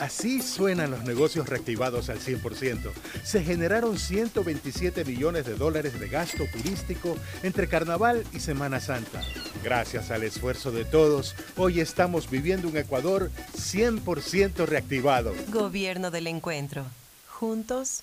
Así suenan los negocios reactivados al 100%. Se generaron 127 millones de dólares de gasto turístico entre Carnaval y Semana Santa. Gracias al esfuerzo de todos, hoy estamos viviendo un Ecuador 100% reactivado. Gobierno del Encuentro. Juntos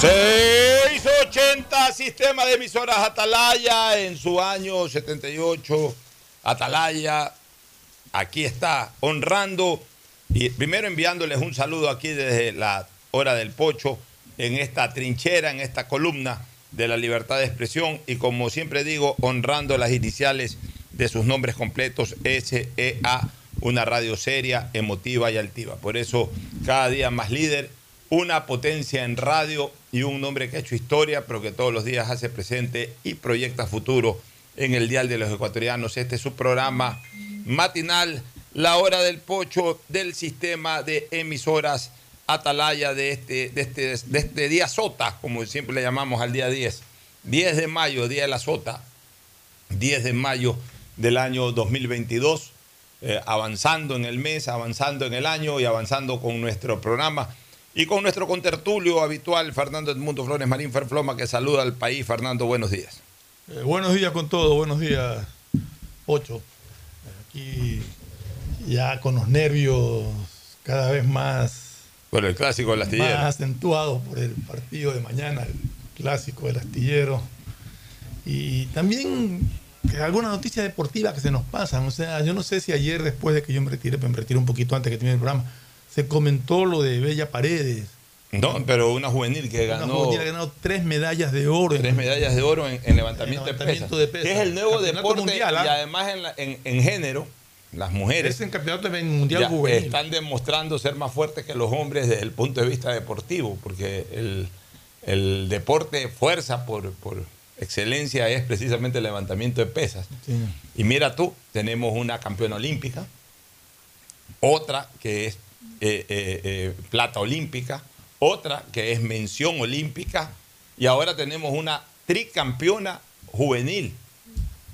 680 a Sistema de Emisoras Atalaya en su año 78. Atalaya, aquí está, honrando y primero enviándoles un saludo aquí desde la hora del pocho, en esta trinchera, en esta columna de la libertad de expresión y como siempre digo, honrando las iniciales de sus nombres completos, SEA, una radio seria, emotiva y altiva. Por eso, cada día más líder, una potencia en radio y un hombre que ha hecho historia, pero que todos los días hace presente y proyecta futuro en el Dial de los Ecuatorianos. Este es su programa matinal, la hora del pocho del sistema de emisoras Atalaya de este, de este, de este día sota, como siempre le llamamos al día 10. 10 de mayo, día de la sota, 10 de mayo del año 2022, eh, avanzando en el mes, avanzando en el año y avanzando con nuestro programa y con nuestro contertulio habitual, Fernando Edmundo Flores Marín Ferfloma, que saluda al país. Fernando, buenos días. Eh, buenos días con todo, buenos días, Ocho. Aquí ya con los nervios cada vez más Bueno, el clásico del astillero. más acentuados por el partido de mañana, el clásico del astillero. Y también que alguna noticia deportiva que se nos pasan. O sea, yo no sé si ayer, después de que yo me retiré, pues me retiré un poquito antes que termine el programa, se comentó lo de Bella Paredes. No, pero una juvenil que Una ganó juvenil ha ganado tres medallas de oro. en- tres medallas de oro en, en levantamiento, En levantamiento de, de pesas, que es el nuevo deporte mundial, ¿ah? y además en, la- en- en género, las mujeres Es en campeonato mundial juvenil. están demostrando ser más fuertes que los hombres desde el punto de vista deportivo, porque el, el deporte fuerza por, por excelencia es precisamente el levantamiento de pesas. Sí. Y mira tú, tenemos una campeona olímpica, otra que es eh, eh, eh, plata olímpica, otra que es mención olímpica, y ahora tenemos una tricampeona juvenil.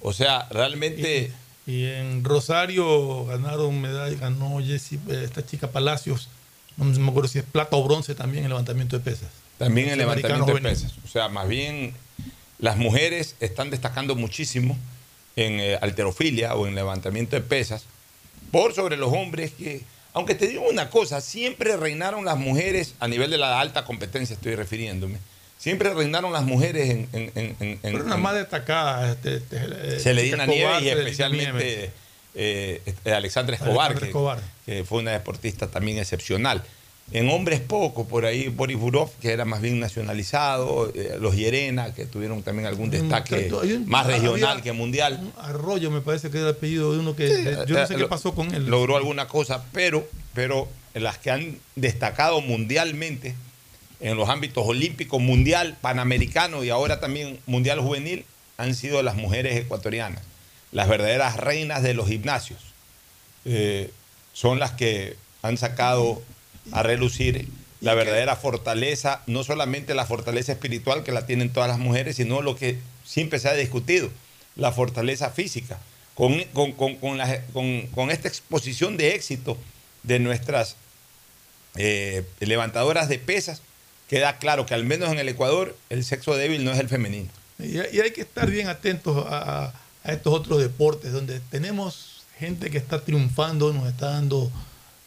O sea, realmente... Y en Rosario ganaron medalla, ganó Jessie, esta chica Palacios, no me acuerdo si es plata o bronce también en levantamiento de pesas. También Sudamericano levantamiento de pesas. O sea, más bien las mujeres están destacando muchísimo en eh, alterofilia o en levantamiento de pesas por sobre los hombres que, aunque te digo una cosa, siempre reinaron las mujeres a nivel de la alta competencia, estoy refiriéndome. Siempre reinaron las mujeres en... en, en- en- Pero más destacada. Este, este, eh, Celedina Escobar, Nieves y especialmente eh, este, Alexandra Escobar, Alexandra que, Escobar. que fue una deportista también excepcional. En hombres poco, por ahí Boris Burov, que era más bien nacionalizado, eh, los Llerena, que tuvieron también algún destaque hay un- más regional había- que mundial. Arroyo me parece que era el apellido de uno que Sí, yo no eh, sé qué pasó con él. Logró alguna cosa, pero, pero las que han destacado mundialmente en los ámbitos olímpicos, mundial, panamericano y ahora también mundial juvenil han sido las mujeres ecuatorianas, las verdaderas reinas de los gimnasios. Eh, son las que han sacado a relucir la verdadera fortaleza, no solamente la fortaleza espiritual que la tienen todas las mujeres, sino lo que siempre se ha discutido, la fortaleza física. Con, con- con- con la- con- con esta exposición de éxito de nuestras eh, levantadoras de pesas, queda claro que al menos en el Ecuador el sexo débil no es el femenino. Y, hay que estar bien atentos a- a estos otros deportes donde tenemos gente que está triunfando, nos está dando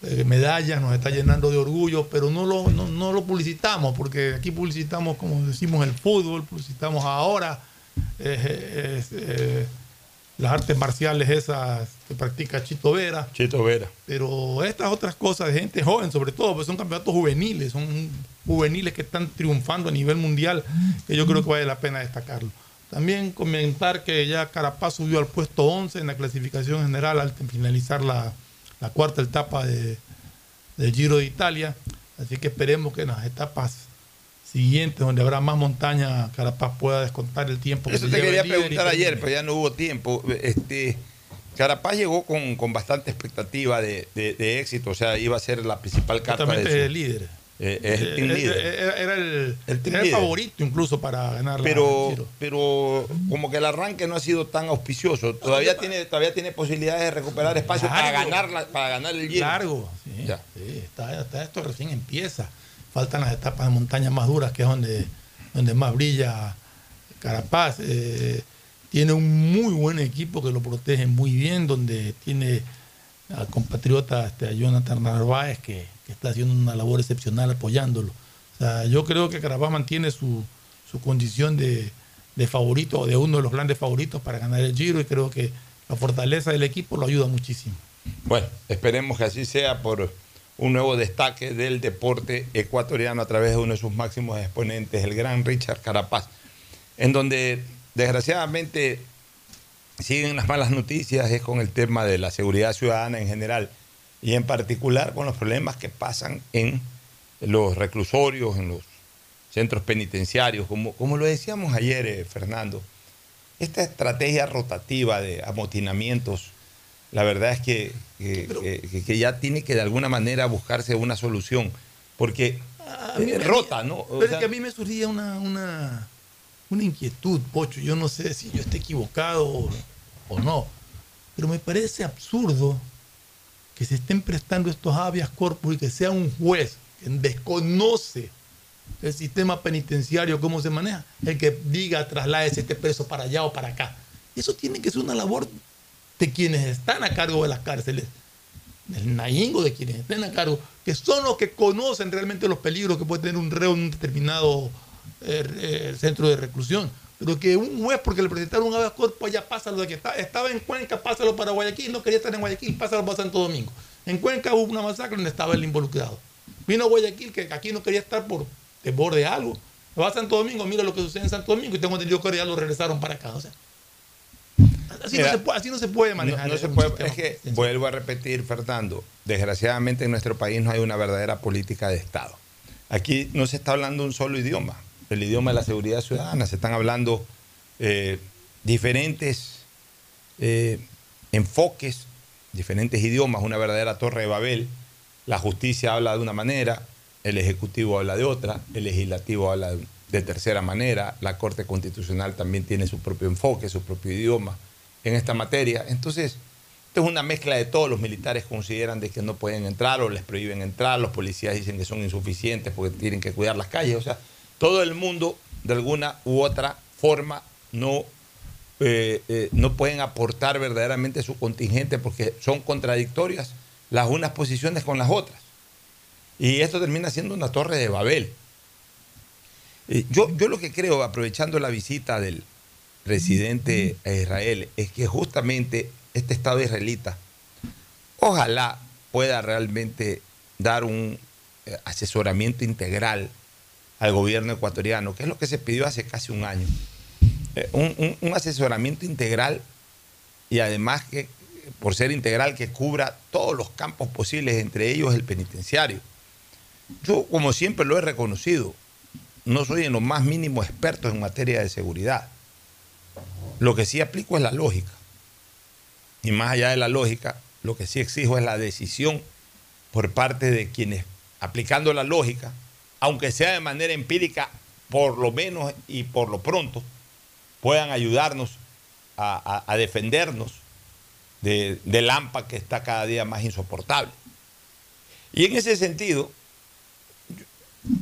eh, medallas, nos está llenando de orgullo, pero no lo, no, no lo publicitamos, porque aquí publicitamos, como decimos, el fútbol, publicitamos ahora eh, eh, las artes marciales esas que practica Chito Vera. Chito Vera. Pero estas otras cosas de gente joven, sobre todo, pues son campeonatos juveniles, son juveniles que están triunfando a nivel mundial, que yo creo que vale la pena destacarlo. También comentar que ya Carapaz subió al puesto 11 en la clasificación general al finalizar la, la cuarta etapa de, del Giro de Italia. Así que esperemos que en las etapas siguientes, donde habrá más montaña, Carapaz pueda descontar el tiempo que Eso se te quería preguntar ayer, pero ya no hubo tiempo. Este, Carapaz llegó con, con bastante expectativa de, de- de éxito, o sea, iba a ser la principal carta de su- es el líder. Eh, es el team Eh, líder. eh, Era, era el, El team era el líder. favorito incluso para ganar la pero, Giro. pero como que el arranque no ha sido tan auspicioso. Todavía tiene, todavía tiene posibilidades de recuperar espacio para ganar, la- para ganar el Giro. Largo, sí, Ya. sí, está, está- esto recién empieza. Faltan las etapas de montaña más duras, que es donde, donde más brilla Carapaz. Eh, tiene un muy buen equipo que lo protege muy bien, donde tiene al compatriota este, a Jonathan Narváez, que, está haciendo una labor excepcional apoyándolo. O sea, yo creo que Carapaz mantiene su, su condición de, de favorito o de uno de los grandes favoritos para ganar el Giro y creo que la fortaleza del equipo lo ayuda muchísimo. Bueno, esperemos que así sea por un nuevo destaque del deporte ecuatoriano a través de uno de sus máximos exponentes, el gran Richard Carapaz, en donde desgraciadamente siguen las malas noticias es con el tema de la seguridad ciudadana en general y en particular con los problemas que pasan en los reclusorios, en los centros penitenciarios, como, como lo decíamos ayer, eh, Fernando. Esta estrategia rotativa de amotinamientos, la verdad es que, que, ya tiene que de alguna manera buscarse una solución, porque A mí- rota, ¿no? O Pero es que a mí me surgía una, una, una inquietud, Pocho. Yo no sé si yo estoy equivocado o, o no. Pero me parece absurdo que se estén prestando estos habeas corpus y que sea un juez que desconoce el sistema penitenciario, cómo se maneja, el que diga trasládese este preso para allá o para acá. Eso tiene que ser una labor de quienes están a cargo de las cárceles, del naingo de quienes estén a cargo, que son los que conocen realmente los peligros que puede tener un reo en un determinado eh, centro de reclusión. Pero que un juez, porque le presentaron un habeas corpus, allá pásalo de que está- estaba en Cuenca, pásalo para Guayaquil, no quería estar en Guayaquil, pásalo para Santo Domingo. En Cuenca hubo una masacre donde estaba el involucrado. Vino a Guayaquil, que aquí no quería estar por temor de algo. Va a Santo Domingo, mira lo que sucede en Santo Domingo y tengo entendido que ya lo regresaron para acá. O sea, así, Mira, no, se puede, así no se puede manejar. No, no se un puede, sistema es que vuelvo a repetir, Fernando, desgraciadamente en nuestro país no hay una verdadera política de Estado. Aquí no se está hablando un solo idioma, el idioma de la seguridad ciudadana, se están hablando eh, diferentes eh, enfoques, diferentes idiomas, una verdadera torre de Babel. La justicia habla de una manera, el Ejecutivo habla de otra, el Legislativo habla de, de tercera manera, la Corte Constitucional también tiene su propio enfoque, su propio idioma en esta materia. Entonces, esto es una mezcla de todos. Los militares consideran de que no pueden entrar o les prohíben entrar, los policías dicen que son insuficientes porque tienen que cuidar las calles. O sea, todo el mundo, de alguna u otra forma, no, eh, eh, no pueden aportar verdaderamente su contingente porque son contradictorias las unas posiciones con las otras. Y esto termina siendo una torre de Babel. Eh, yo, yo lo que creo, aprovechando la visita del presidente a Israel, es que justamente este Estado israelita, ojalá pueda realmente dar un asesoramiento integral al gobierno ecuatoriano, que es lo que se pidió hace casi un año. Eh, un, un- asesoramiento integral y además que, por ser integral, que cubra todos los campos posibles, entre ellos el penitenciario. Yo, como siempre lo he reconocido, no soy en lo más mínimo experto en materia de seguridad. Lo que sí aplico es la lógica. Y más allá de la lógica, lo que sí exijo es la decisión por parte de quienes, aplicando la lógica, aunque sea de manera empírica, por lo menos y por lo pronto, puedan ayudarnos a, defendernos de- del AMPA que está cada día más insoportable. Y en ese sentido,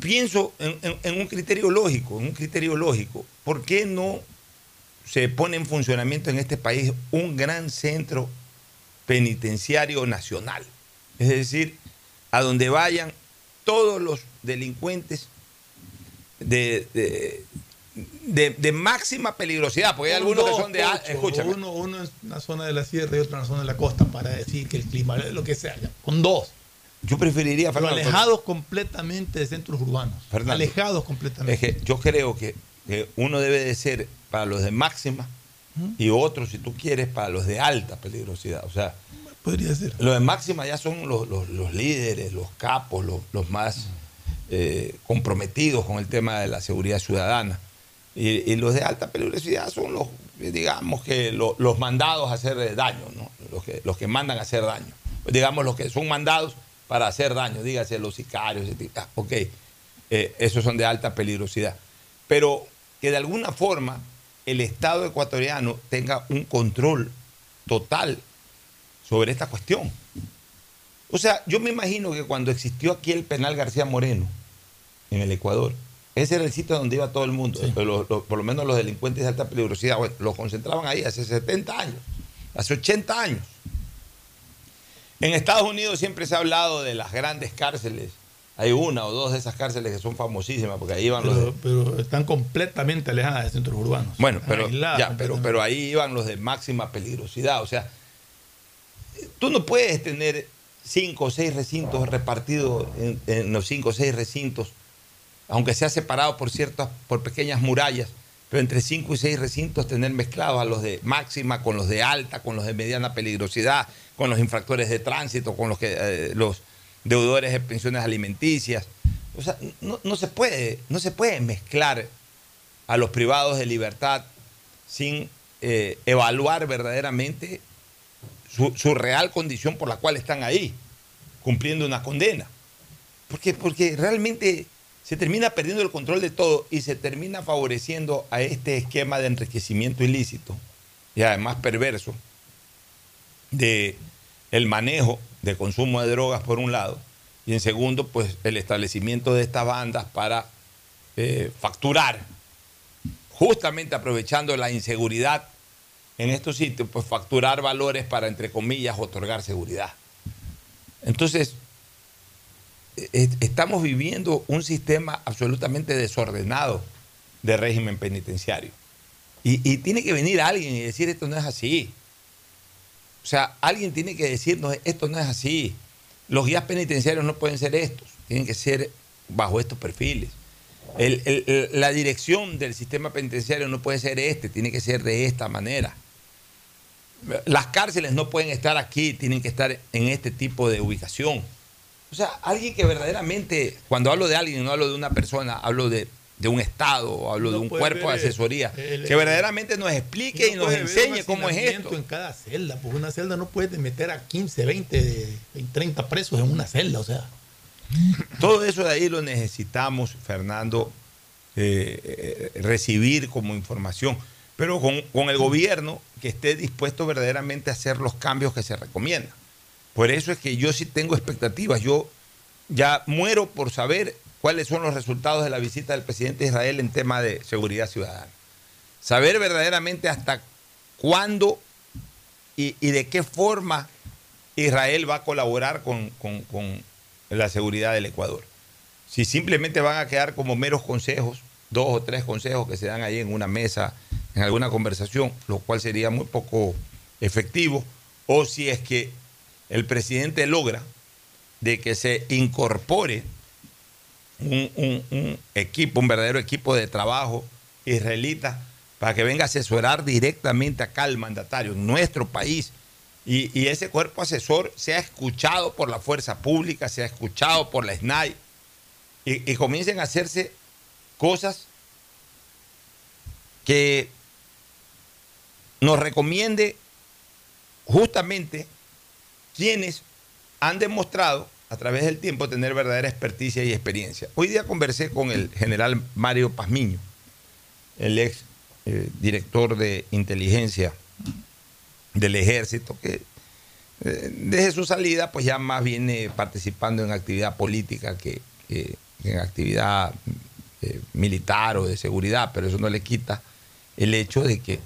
pienso en, en- en un criterio lógico, en un criterio lógico. ¿Por qué no se pone en funcionamiento en este país un gran centro penitenciario nacional? Es decir, a donde vayan todos los delincuentes de, de- de- de máxima peligrosidad, porque hay Un algunos que son de... Escúchame, Uno, uno en una zona de la sierra y otro en la zona de la costa para decir que el clima, lo que sea, con dos. Yo preferiría, Fernando, alejados completamente de centros urbanos. Fernando, alejados completamente. Es que yo creo que, que uno debe de ser para los de máxima y otro, si tú quieres, para los de alta peligrosidad. O sea, Podría ser. los de máxima ya son los, los- los líderes, los capos, los, los más eh, comprometidos con el tema de la seguridad ciudadana. Y, los de alta peligrosidad son los, eh, digamos que lo- los mandados a hacer eh, daño, los, que, los que mandan a hacer daño. Digamos los que son mandados para hacer daño, dígase los sicarios. Ah, ok, esos son de alta peligrosidad. Pero que de alguna forma el Estado ecuatoriano tenga un control total sobre esta cuestión. O sea, yo me imagino que cuando existió aquí el penal García Moreno, en el Ecuador, ese era el sitio donde iba todo el mundo, Los- los- por lo menos los delincuentes de alta peligrosidad, bueno, los concentraban ahí hace 70 años, hace 80 años. En Estados Unidos siempre se ha hablado de las grandes cárceles Hay una o dos de esas cárceles que son famosísimas porque ahí iban los de, Pero, pero están completamente alejadas de centros urbanos. Bueno, pero, ya, pero, pero ahí iban los de máxima peligrosidad. O sea, tú no puedes tener cinco o seis recintos repartidos en, los cinco o seis recintos, aunque sea separado por ciertas, por pequeñas murallas, pero entre cinco y seis recintos tener mezclados a los de máxima con los de alta, con los de mediana peligrosidad, con los infractores de tránsito, con los que eh, los deudores de pensiones alimenticias. O sea, no, no se puede, no se puede mezclar a los privados de libertad sin eh, evaluar verdaderamente su, real condición por la cual están ahí, cumpliendo una condena. Porque, porque realmente se termina perdiendo el control de todo y se termina favoreciendo a este esquema de enriquecimiento ilícito y además perverso de el manejo de consumo de drogas por un lado y en segundo pues el establecimiento de estas bandas para eh, facturar justamente aprovechando la inseguridad en estos sitios pues facturar valores para entre comillas otorgar seguridad entonces eh, estamos viviendo un sistema absolutamente desordenado de régimen penitenciario. Y, y tiene que venir alguien y decir esto no es así. O sea, alguien tiene que decirnos esto no es así. Los guías penitenciarios no pueden ser estos, tienen que ser bajo estos perfiles. La dirección del sistema penitenciario no puede ser este, tiene que ser de esta manera. Las cárceles no pueden estar aquí, tienen que estar en este tipo de ubicación. O sea, alguien que verdaderamente, cuando hablo de alguien, no hablo de una persona, hablo de, de un Estado, hablo de un cuerpo de eh, asesoría, el- que verdaderamente nos explique y No nos enseñe cómo es esto. en cada celda, porque una celda no puede meter a 15, 20, 30 presos en una celda, o sea. Todo eso de ahí lo necesitamos, Fernando, eh, eh, recibir como información, pero con, con el gobierno que esté dispuesto verdaderamente a hacer los cambios que se recomiendan. Por eso es que yo sí tengo expectativas. Yo ya muero por saber cuáles son los resultados de la visita del presidente de Israel en tema de seguridad ciudadana. Saber verdaderamente hasta cuándo y, y de qué forma Israel va a colaborar con, con- con la seguridad del Ecuador. Si simplemente van a quedar como meros consejos, dos o tres consejos que se dan ahí en una mesa, en alguna conversación, lo cual sería muy poco efectivo, o si es que el presidente logra de que se incorpore un, equipo, un verdadero equipo de trabajo israelita para que venga a asesorar directamente acá al mandatario en nuestro país. Y, ese cuerpo asesor sea escuchado por la fuerza pública, sea escuchado por la SNAI y comiencen a hacerse cosas que nos recomiende justamente quienes han demostrado a través del tiempo tener verdadera experticia y experiencia. Hoy día conversé con el general Mario Pazmiño, el ex eh, director de inteligencia del ejército, que eh, desde su salida pues ya más viene participando en actividad política que, en actividad eh, militar o de seguridad, pero eso no le quita el hecho de que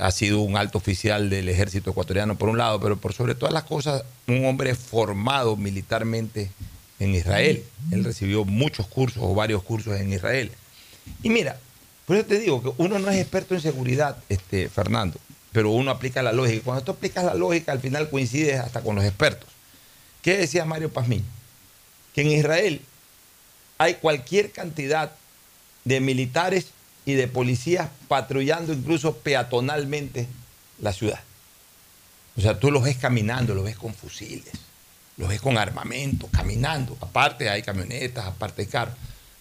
ha sido un alto oficial del ejército ecuatoriano por un lado, pero por sobre todas las cosas un hombre formado militarmente en Israel. Él recibió muchos cursos o varios cursos en Israel. Y mira, por eso te digo que uno no es experto en seguridad, este, Fernando, pero uno aplica la lógica. Cuando tú aplicas la lógica, al final coincides hasta con los expertos. ¿Qué decía Mario Pazmiño? Que en Israel hay cualquier cantidad de militares y de policías patrullando incluso peatonalmente la ciudad. O sea, tú los ves caminando, los ves con fusiles, los ves con armamento, caminando. Aparte hay camionetas, aparte hay carros.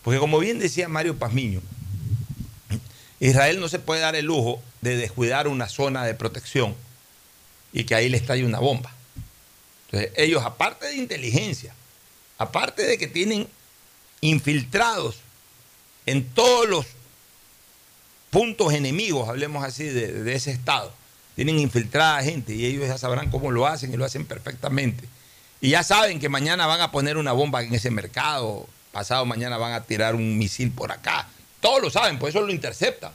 Porque como bien decía Mario Pazmiño, Israel no se puede dar el lujo de descuidar una zona de protección y que ahí le estalle una bomba. Entonces, ellos, aparte de inteligencia, aparte de que tienen infiltrados en todos los puntos enemigos, hablemos así, de, ese Estado, tienen infiltrada gente y ellos ya sabrán cómo lo hacen y lo hacen perfectamente. Y ya saben que mañana van a poner una bomba en ese mercado, pasado mañana van a tirar un misil por acá. Todos lo saben, por eso lo interceptan.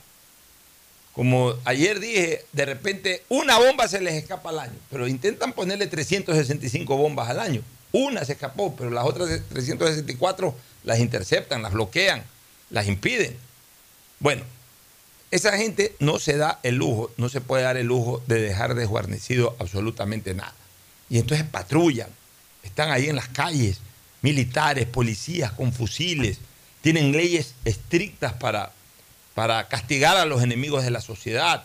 Como ayer dije, de repente una bomba se les escapa al año, pero intentan ponerle 365 bombas al año. Una se escapó, pero las otras 364 las interceptan, las bloquean, las impiden. Bueno, esa gente no se da el lujo, no se puede dar el lujo de dejar desguarnecido absolutamente nada. Y entonces patrullan, están ahí en las calles, militares, policías con fusiles, tienen leyes estrictas para, para castigar a los enemigos de la sociedad.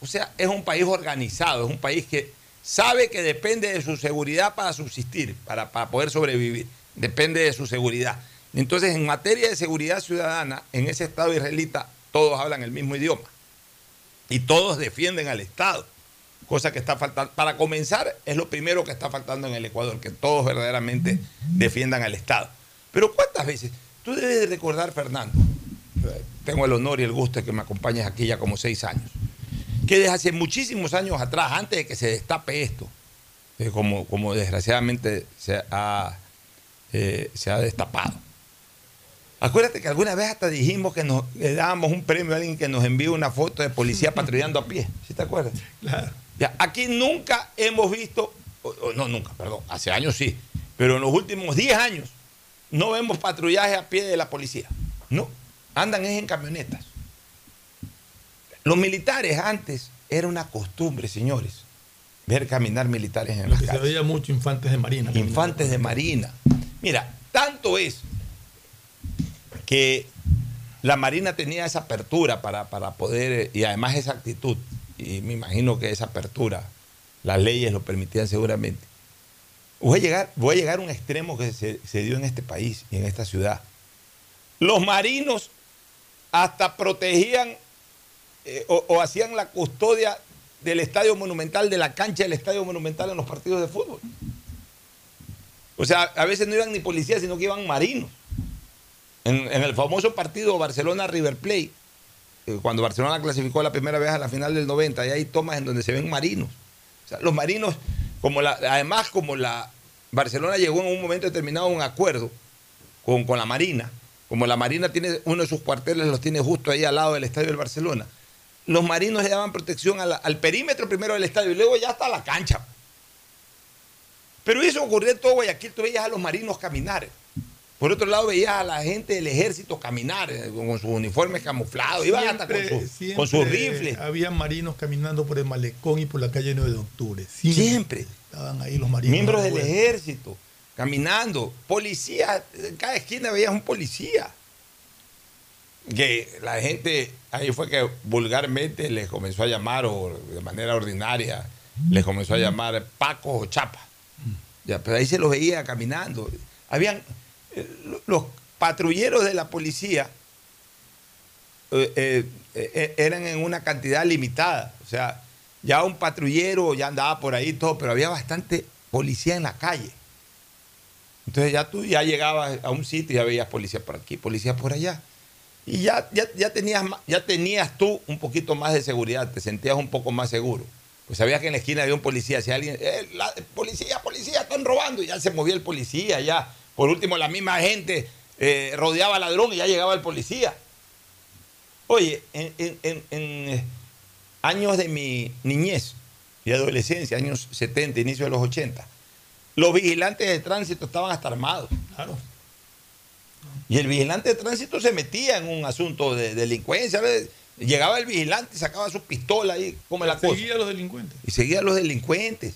O sea, es un país organizado, es un país que sabe que depende de su seguridad para subsistir, para, para poder sobrevivir. Depende de su seguridad. Entonces, en materia de seguridad ciudadana, en ese Estado israelita, todos hablan el mismo idioma. Y todos defienden al Estado. Cosa que está faltando. Para comenzar, es lo primero que está faltando en el Ecuador, que todos verdaderamente defiendan al Estado. Pero ¿cuántas veces? Tú debes de recordar, Fernando, tengo el honor y el gusto de que me acompañes aquí ya como seis años, que desde hace muchísimos años atrás, antes de que se destape esto, eh, como, como desgraciadamente se ha, eh, se ha destapado, Acuérdate que alguna vez hasta dijimos que nos le dábamos un premio a alguien que nos envió una foto de policía patrullando a pie. ¿Sí te acuerdas? Claro. Ya, aquí nunca hemos visto, o- o no, nunca, perdón, hace años sí, pero en los últimos 10 años no vemos patrullaje a pie de la policía. No, andan es en camionetas. Los militares antes era una costumbre, señores, ver caminar militares en Lo las que se veía mucho infantes de marina. Infantes de Marina. Mira, tanto es que la Marina tenía esa apertura para, para poder, eh, y además esa actitud, y me imagino que esa apertura, las leyes lo permitían seguramente. Voy a llegar, voy a, llegar a un extremo que se, dio en este país y en esta ciudad. Los marinos hasta protegían eh, o, o hacían la custodia del estadio monumental, de la cancha del estadio monumental en los partidos de fútbol. O sea, a veces no iban ni policías, sino que iban marinos. En, el famoso partido Barcelona-River Plate, eh, cuando Barcelona clasificó la primera vez a la final del 90, y hay tomas en donde se ven marinos. Los marinos, además como la Barcelona llegó en un momento determinado a un acuerdo con, con la Marina, como la Marina tiene uno de sus cuarteles, los tiene justo ahí al lado del estadio del Barcelona, los marinos le daban protección al perímetro primero del estadio y luego ya hasta la cancha. Pero eso ocurrió en todo Guayaquil, tú veías a los marinos caminar. Por otro lado, veías a la gente del ejército caminar eh, con sus uniformes camuflados, iban hasta con, siempre con sus rifles. Había marinos caminando por el malecón y por la calle 9 de octubre. Siempre. Estaban ahí los marinos. Miembros del ejército, caminando. Policía, en cada esquina veías un policía. Que la gente, ahí fue que vulgarmente les comenzó a llamar, o de manera ordinaria, les comenzó a llamar Paco o Chapa. Ya, pero ahí se los veía caminando. Habían los patrulleros de la policía eh, eh, eh, eran en una cantidad limitada. O sea, ya un patrullero ya andaba por ahí y todo, pero había bastante policía en la calle. Entonces ya tú ya llegabas a un sitio y ya veías policía por aquí, policía por allá. Y ya, ya, ya, tenías, ya tenías tú un poquito más de seguridad, te sentías un poco más seguro. Pues sabías que en la esquina había un policía, si alguien, "Eh, la- policía, policía, están robando, y ya se movía el policía, ya. Por último, la misma gente eh, rodeaba al ladrón y ya llegaba el policía. Oye, en, en- en- en, eh, años de mi niñez y adolescencia, años 70, inicio de los 80, los vigilantes de tránsito estaban hasta armados. Claro. Y el vigilante de tránsito se metía en un asunto de delincuencia. ¿ves? Llegaba el vigilante, sacaba su pistola y como la cosa. Seguía a los delincuentes. Y seguía a los delincuentes.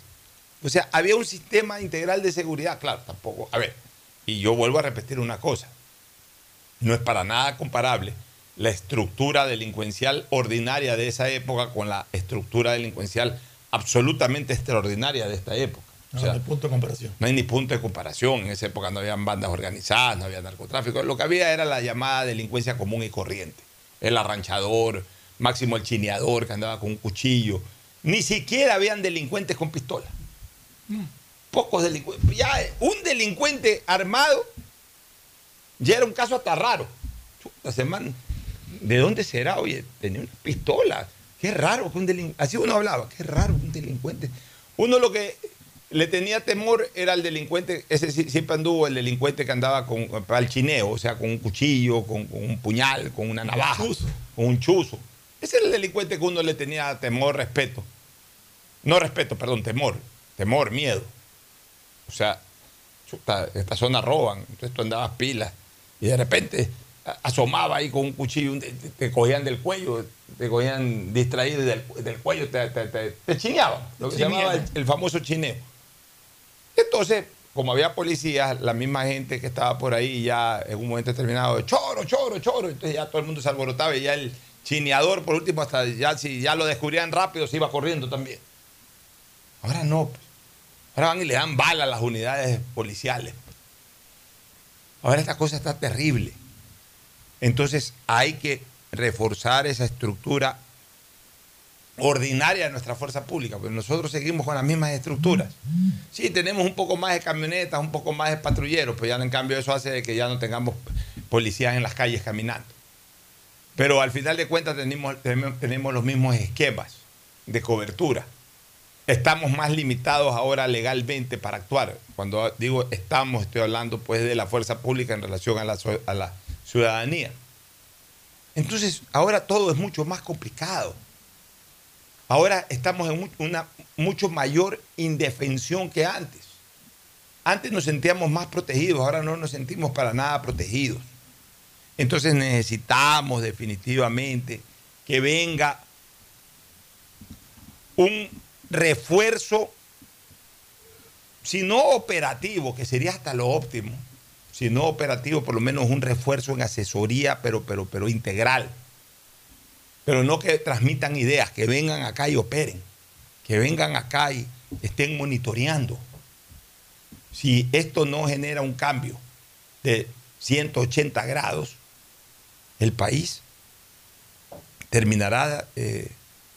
O sea, había un sistema integral de seguridad. Claro, tampoco. A ver, y yo vuelvo a repetir una cosa. No es para nada comparable la estructura delincuencial ordinaria de esa época con la estructura delincuencial absolutamente extraordinaria de esta época. O No, sea, no hay punto de comparación. no hay ni punto de comparación. En esa época no habían bandas organizadas, no había narcotráfico. Lo que había era la llamada delincuencia común y corriente. El arranchador, máximo el chineador que andaba con un cuchillo. Ni siquiera habían delincuentes con pistola. Pocos delincuentes. Ya un delincuente armado ya era un caso hasta raro. Chuta, ¿de dónde será? Oye, tenía una pistola. Qué raro que un delincuente. Así uno hablaba, qué raro que un delincuente. Uno lo que le tenía temor era el delincuente, ese siempre anduvo el delincuente que andaba con para el chineo, o sea, con un cuchillo, con, con un puñal, con una navaja, con un chuzo. Ese era el delincuente que uno le tenía temor, respeto. No respeto, perdón, temor. Temor, miedo. O sea, chuta, esta zona roban, entonces tú andabas pilas y de repente asomaba ahí con un cuchillo, te, cogían del cuello, te cogían distraído y del, del cuello, te, te, te- te chineaban, lo que se llamaba el, el famoso chineo. Entonces, como había policías, la misma gente que estaba por ahí ya en un momento determinado, choro, choro, choro, entonces ya todo el mundo se alborotaba y ya el chineador, por último, hasta ya si ya lo descubrían rápido, se iba corriendo también. Ahora no. pues. Ahora van y le dan bala a las unidades policiales. Ahora esta cosa está terrible. Entonces hay que reforzar esa estructura ordinaria de nuestra fuerza pública, porque nosotros seguimos con las mismas estructuras. Sí, tenemos un poco más de camionetas, un poco más de patrulleros, pero ya en cambio eso hace que ya no tengamos policías en las calles caminando. Pero al final de cuentas tenemos, tenemos los mismos esquemas de cobertura. Estamos más limitados ahora legalmente para actuar. Cuando digo estamos, estoy hablando pues de la fuerza pública en relación a la, a la ciudadanía. Entonces, ahora todo es mucho más complicado. Ahora estamos en una mucho mayor indefensión que antes. Antes nos sentíamos más protegidos, ahora no nos sentimos para nada protegidos. Entonces necesitamos definitivamente que venga un refuerzo, si no operativo, que sería hasta lo óptimo, si no operativo, por lo menos un refuerzo en asesoría, pero, pero, pero integral. Pero no que transmitan ideas, que vengan acá y operen, que vengan acá y estén monitoreando. Si esto no genera un cambio de 180 grados, el país terminará eh,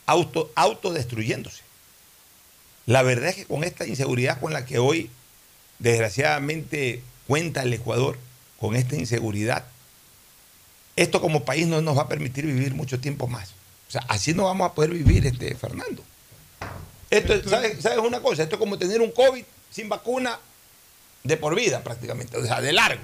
auto, autodestruyéndose. La verdad es que con esta inseguridad con la que hoy, desgraciadamente, cuenta el Ecuador, con esta inseguridad, esto como país no nos va a permitir vivir mucho tiempo más. O sea, así no vamos a poder vivir, este, Fernando. Esto, es- ¿sabes, sabes una cosa? Esto es como tener un COVID sin vacuna de por vida prácticamente, o sea, de largo.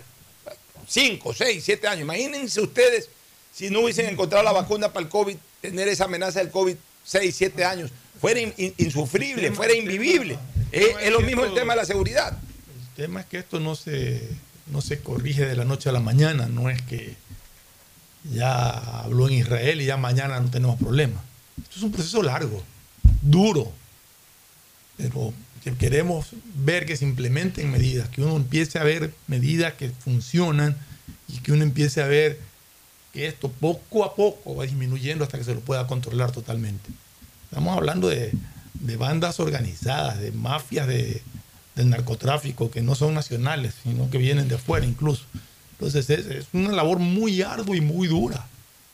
Cinco, seis, siete años. Imagínense ustedes si no hubiesen encontrado la vacuna para el COVID, tener esa amenaza del COVID seis, siete años. Fuera in- in- insufrible, fuera invivible. Es, es lo mismo el tema de la seguridad. El tema es que esto no se, no se corrige de la noche a la mañana, no es que ya habló en Israel y ya mañana no tenemos problemas. Esto es un proceso largo, duro, pero que queremos ver que se implementen medidas, que uno empiece a ver medidas que funcionan y que uno empiece a ver que esto poco a poco va disminuyendo hasta que se lo pueda controlar totalmente. Estamos hablando de, de bandas organizadas, de mafias de, del narcotráfico que no son nacionales, sino que vienen de afuera incluso. Entonces es, una labor muy ardua y muy dura,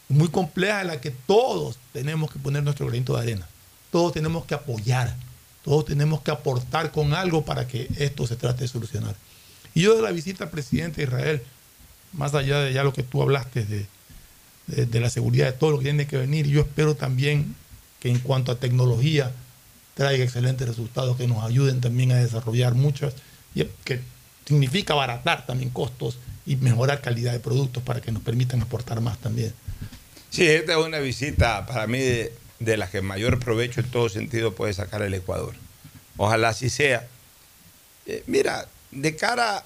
muy compleja en la que todos tenemos que poner nuestro granito de arena. Todos tenemos que apoyar, todos tenemos que aportar con algo para que esto se trate de solucionar. Y yo de la visita al presidente de Israel, más allá de ya lo que tú hablaste de, de, de la seguridad, de todo lo que tiene que venir, yo espero también que en cuanto a tecnología traiga excelentes resultados, que nos ayuden también a desarrollar muchas, y que significa abaratar también costos y mejorar calidad de productos para que nos permitan aportar más también. Sí, esta es una visita para mí de, de las que mayor provecho en todo sentido puede sacar el Ecuador. Ojalá así sea. Eh, mira, de cara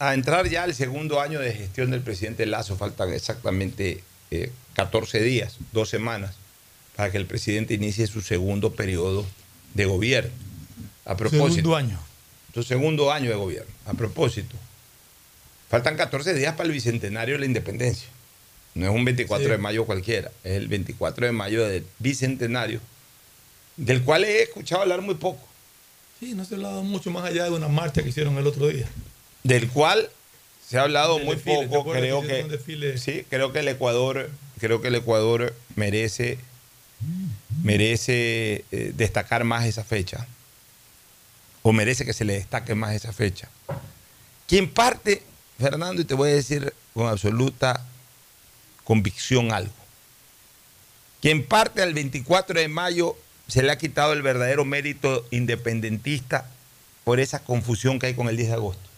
a entrar ya al segundo año de gestión del presidente Lazo, faltan exactamente eh, 14 días, dos semanas, para que el presidente inicie su segundo periodo de gobierno. A propósito, Segundo año. su segundo año de gobierno. A propósito, faltan 14 días para el bicentenario de la independencia. No es un 24 Sí. de mayo cualquiera, es el 24 de mayo del bicentenario, del cual he escuchado hablar muy poco, Sí, no se ha hablado mucho más allá de una marcha que hicieron el otro día. del cual se ha hablado muy desfile, ¿te poco. Creo que sí, creo que el Ecuador, creo que el Ecuador merece, merece eh, destacar más esa fecha, o merece que se le destaque más esa fecha. Quien parte, Fernando, y te voy a decir con absoluta convicción algo. Quien parte al 24 de mayo se le ha quitado el verdadero mérito independentista por esa confusión que hay con el 10 de agosto.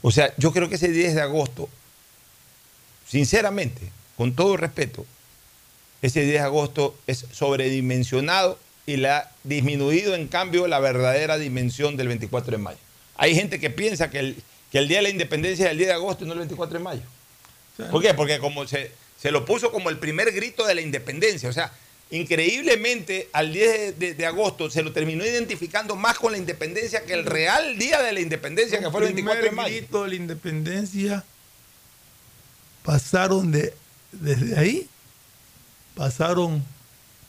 O sea, yo creo que ese 10 de agosto, sinceramente, con todo respeto, ese 10 de agosto es sobredimensionado y le ha disminuido en cambio la verdadera dimensión del 24 de mayo. Hay gente que piensa que el, que el Día de la Independencia es el 10 de agosto y no el 24 de mayo. ¿Por qué? Porque como se, se lo puso como el primer grito de la independencia. O sea, increíblemente al 10 de, de- de agosto se lo terminó identificando más con la independencia que el real día de la independencia, que fue el 24 de primer mayo. grito de la independencia pasaron de desde ahí pasaron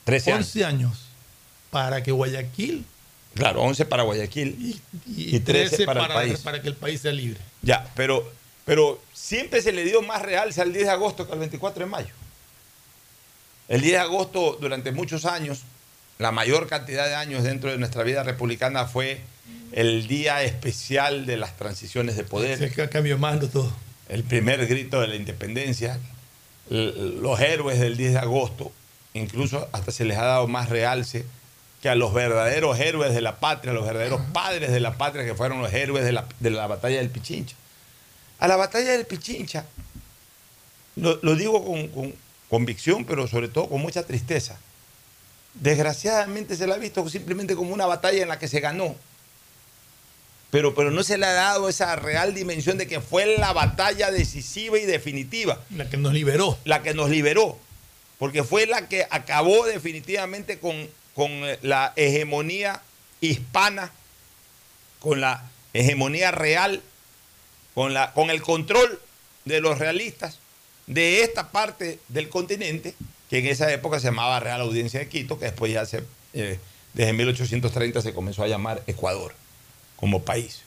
13 años. 11 años para que Guayaquil Claro, 11 para Guayaquil y, y 13 para, para, el país. para que el país sea libre. Ya, pero, pero siempre se le dio más realce al 10 de agosto que al 24 de mayo. El 10 de agosto, durante muchos años, la mayor cantidad de años dentro de nuestra vida republicana fue el día especial de las transiciones de poder. Se cambio de mando todo. El primer grito de la independencia. L- Los héroes del 10 de agosto, incluso hasta se les ha dado más realce que a los verdaderos héroes de la patria, los verdaderos padres de la patria que fueron los héroes de la, de la batalla del Pichincha. A la batalla del Pichincha, lo, lo digo con, con convicción, pero sobre todo con mucha tristeza. Desgraciadamente se la ha visto simplemente como una batalla en la que se ganó. Pero, pero no se le ha dado esa real dimensión de que fue la batalla decisiva y definitiva. La que nos liberó. La que nos liberó. Porque fue la que acabó definitivamente con, con eh, la hegemonía hispana, con la hegemonía real, con, la, con el control de los realistas de esta parte del continente, que en esa época se llamaba Real Audiencia de Quito, que después ya se, eh, desde 1830 se comenzó a llamar Ecuador como país.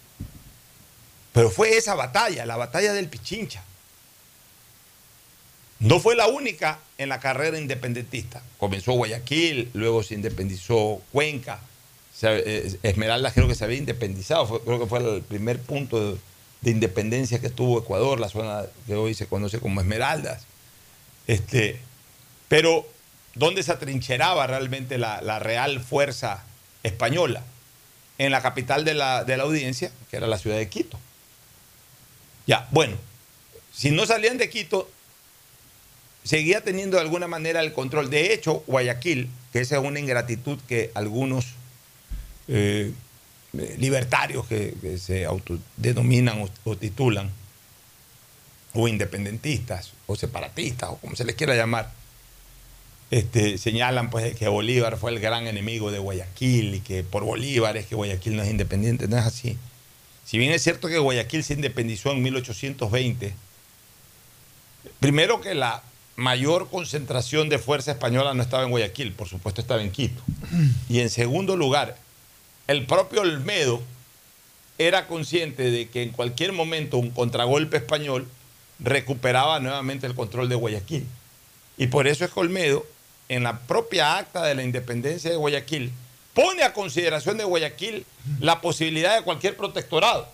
Pero fue esa batalla, la batalla del Pichincha. No fue la única en la carrera independentista. Comenzó Guayaquil, luego se independizó Cuenca. Eh, Esmeralda creo que se había independizado, creo que fue el primer punto de, de independencia que tuvo Ecuador, la zona que hoy se conoce como Esmeraldas. Este, pero, ¿dónde se atrincheraba realmente la real fuerza española? En la capital de la, de la audiencia, que era la ciudad de Quito. Ya, bueno, si no salían de Quito, seguía teniendo de alguna manera el control. De hecho, Guayaquil, que esa es una ingratitud que algunos eh, libertarios que, que se autodenominan o, o titulan, o independentistas, o separatistas, o como se les quiera llamar, este, señalan pues que Bolívar fue el gran enemigo de Guayaquil y que por Bolívar es que Guayaquil no es independiente. No es así. Si bien es cierto que Guayaquil se independizó en 1820, primero que la mayor concentración de fuerza española no estaba en Guayaquil, por supuesto estaba en Quito. Y en segundo lugar, el propio Olmedo era consciente de que en cualquier momento un contragolpe español recuperaba nuevamente el control de Guayaquil. Y por eso es que Olmedo, en la propia acta de la independencia de Guayaquil, pone a consideración de Guayaquil la posibilidad de cualquier protectorado.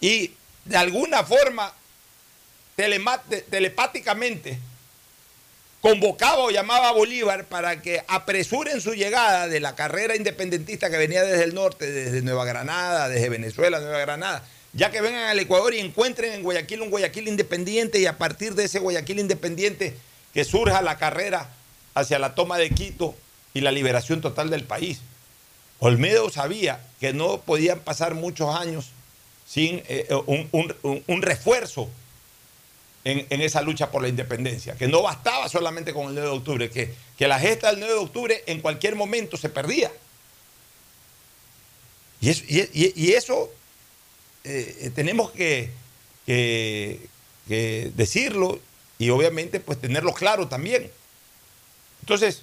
Y de alguna forma, telepáticamente, convocaba o llamaba a Bolívar para que apresuren su llegada de la carrera independentista que venía desde el norte, desde Nueva Granada, desde Venezuela, Nueva Granada, ya que vengan al Ecuador y encuentren en Guayaquil un Guayaquil independiente y a partir de ese Guayaquil independiente que surja la carrera hacia la toma de Quito y la liberación total del país. Olmedo sabía que no podían pasar muchos años sin eh, un, un- un- refuerzo en, en esa lucha por la independencia, que no bastaba solamente con el 9 de octubre, que, que la gesta del 9 de octubre en cualquier momento se perdía. Y eso, eh, tenemos que- que decirlo y obviamente pues tenerlo claro también. Entonces,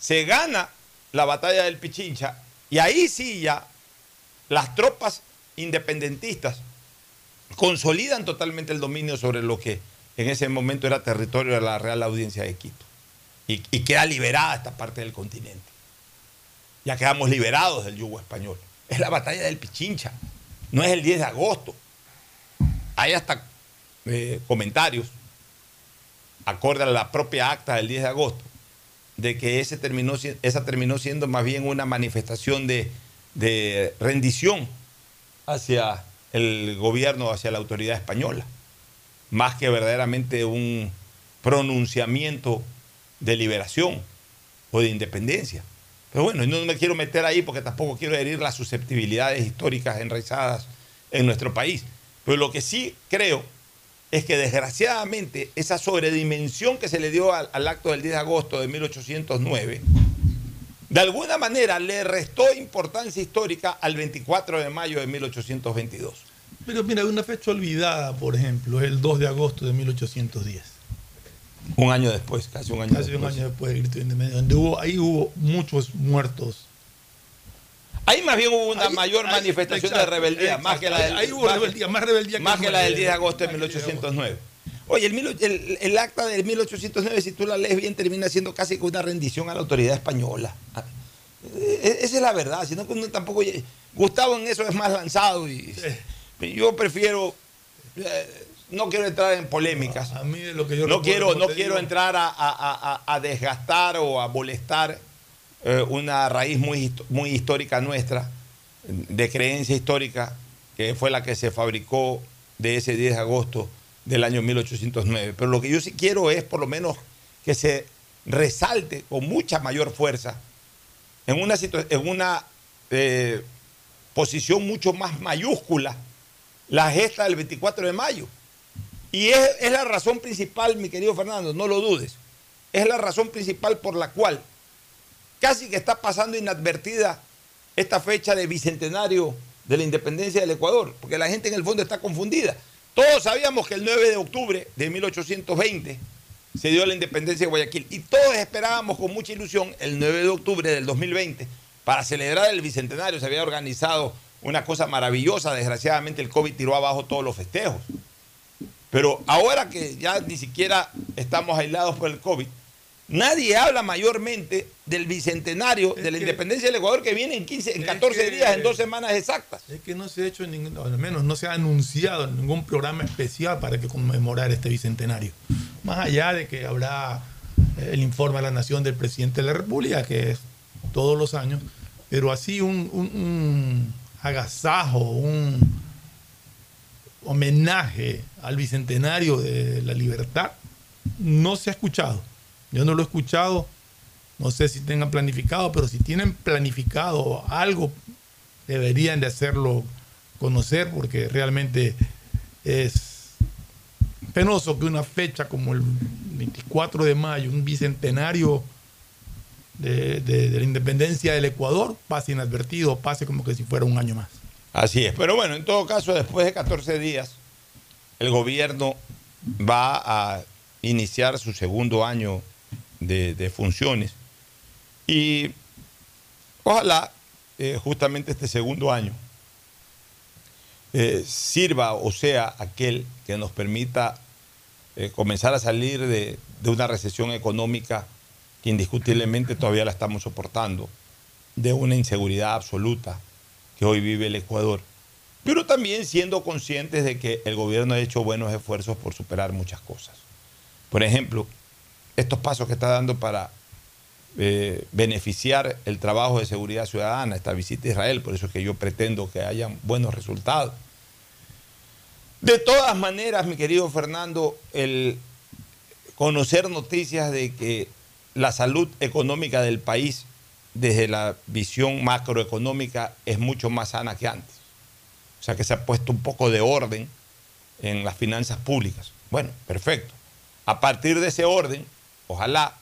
se gana la batalla del Pichincha y ahí sí ya las tropas independentistas consolidan totalmente el dominio sobre lo que en ese momento era territorio de la Real Audiencia de Quito. Y, queda liberada esta parte del continente. Ya quedamos liberados del yugo español. Es la batalla del Pichincha, no es el 10 de agosto. Hay hasta eh, comentarios, acorde a la propia acta del 10 de agosto, de que esa terminó siendo más bien una manifestación de, de rendición hacia el gobierno, hacia la autoridad española, más que verdaderamente un pronunciamiento de liberación o de independencia. Pero bueno, no me quiero meter ahí porque tampoco quiero herir las susceptibilidades históricas enraizadas en nuestro país. Pero lo que sí creo es que desgraciadamente esa sobredimensión que se le dio al, al acto del 10 de agosto de 1809, de alguna manera le restó importancia histórica al 24 de mayo de 1822. Pero mira, una fecha olvidada, por ejemplo, es el 2 de agosto de 1810. Un año después, casi un año Casi después. un año después del grito de independencia, donde hubo, ahí hubo muchos muertos. Ahí más bien hubo una Ahí- mayor ahí- manifestación exacto, de rebeldía, exacto. más que la del, Ahí- ahí hubo más rebeldía, más rebeldía que más que la del 10 de agosto de más que 1809. Oye, el, mil- el- el acta del 1809, si tú la lees bien, termina siendo casi que una rendición a la autoridad española. Ah, e- Esa es la verdad, sino que uno tampoco... Gustavo en eso es más lanzado y yo prefiero... eh, no quiero entrar en polémicas. A mí de lo que yo no recuerdo, quiero, no quiero digo, entrar a, a- a- a desgastar o a molestar eh, una raíz muy, muy histórica nuestra, de creencia histórica, que fue la que se fabricó de ese 10 de agosto del año 1809. Pero lo que yo sí quiero es por lo menos que se resalte con mucha mayor fuerza en una, en una eh, posición mucho más mayúscula la gesta del 24 de mayo. Y es, es la razón principal, mi querido Fernando, no lo dudes, es la razón principal por la cual casi que está pasando inadvertida esta fecha de bicentenario de la independencia del Ecuador, porque la gente en el fondo está confundida. Todos sabíamos que el 9 de octubre de 1820 se dio la independencia de Guayaquil y todos esperábamos con mucha ilusión el 9 de octubre del 2020 para celebrar el bicentenario. Se había organizado una cosa maravillosa, desgraciadamente el COVID tiró abajo todos los festejos. Pero ahora que ya ni siquiera estamos aislados por el COVID, nadie habla mayormente del bicentenario de la independencia del Ecuador que viene en 15, en 14 que- días, en dos semanas exactas. Es que no se ha hecho, ningún, al menos no se ha anunciado ningún programa especial para que conmemorar este bicentenario. Más allá de que habrá eh, el informe a la nación del presidente de la República, que es todos los años, pero así un, un- un agasajo, un homenaje al bicentenario de la libertad, no se ha escuchado. Yo no lo he escuchado, no sé si tengan planificado, pero si tienen planificado algo, deberían de hacerlo conocer porque realmente es penoso que una fecha como el 24 de mayo, un bicentenario de, la independencia del Ecuador, pase inadvertido, pase como que si fuera un año más. Así es. Pero bueno, en todo caso, después de 14 días, el gobierno va a iniciar su segundo año de, funciones. Y ojalá eh, justamente este segundo año eh, sirva o sea aquel que nos permita eh, comenzar a salir de, de una recesión económica que indiscutiblemente todavía la estamos soportando, de una inseguridad absoluta que hoy vive el Ecuador, pero también siendo conscientes de que el gobierno ha hecho buenos esfuerzos por superar muchas cosas. Por ejemplo, estos pasos que está dando para eh, beneficiar el trabajo de seguridad ciudadana, esta visita a Israel, por eso es que yo pretendo que hayan buenos resultados. De todas maneras, mi querido Fernando, el conocer noticias de que la salud económica del país desde la visión macroeconómica es mucho más sana que antes. O sea que se ha puesto un poco de orden en las finanzas públicas. Bueno, perfecto. A partir de ese orden, ojalá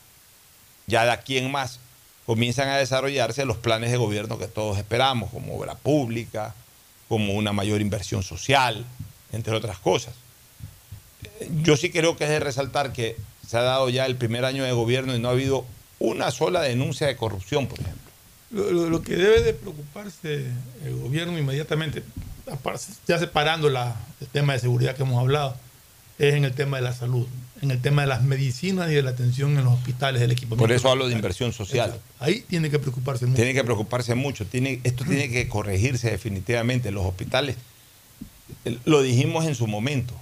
ya de aquí en más comienzan a desarrollarse los planes de gobierno que todos esperamos, como obra pública, como una mayor inversión social, entre otras cosas. Yo sí creo que es de resaltar que se ha dado ya el primer año de gobierno y no ha habido una sola denuncia de corrupción, por ejemplo. Lo, que debe de preocuparse el gobierno inmediatamente, ya separando la- el tema de seguridad que hemos hablado, es en el tema de la salud, en el tema de las medicinas y de la atención en los hospitales, del equipamiento. Por eso hablo de inversión social. Ahí tiene que preocuparse mucho. Tiene que preocuparse mucho. Tiene, esto tiene que corregirse definitivamente. Los hospitales, lo dijimos en su momento,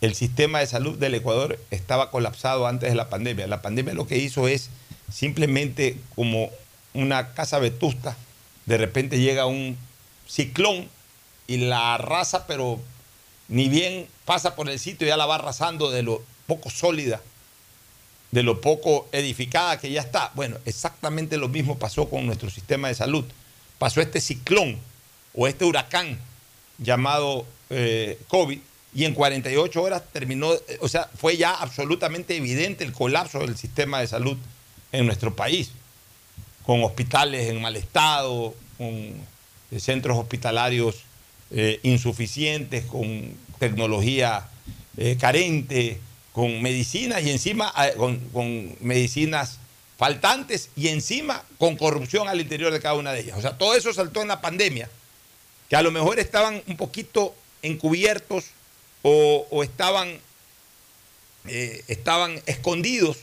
el sistema de salud del Ecuador estaba colapsado antes de la pandemia. La pandemia lo que hizo es simplemente como una casa vetusta, de repente llega un ciclón y la arrasa, pero ni bien pasa por el sitio, ya la va arrasando de lo poco sólida de lo poco edificada que ya está. Bueno, exactamente lo mismo pasó con nuestro sistema de salud. Pasó este ciclón o este huracán llamado eh, COVID y en 48 horas terminó, eh, o sea, fue ya absolutamente evidente el colapso del sistema de salud en nuestro país, con hospitales en mal estado, con eh, centros hospitalarios eh, insuficientes, con tecnología eh, carente, con medicinas y encima eh, con, medicinas faltantes y encima con corrupción al interior de cada una de ellas. O sea, todo eso saltó en la pandemia, que a lo mejor estaban un poquito encubiertos o, estaban, estaban escondidos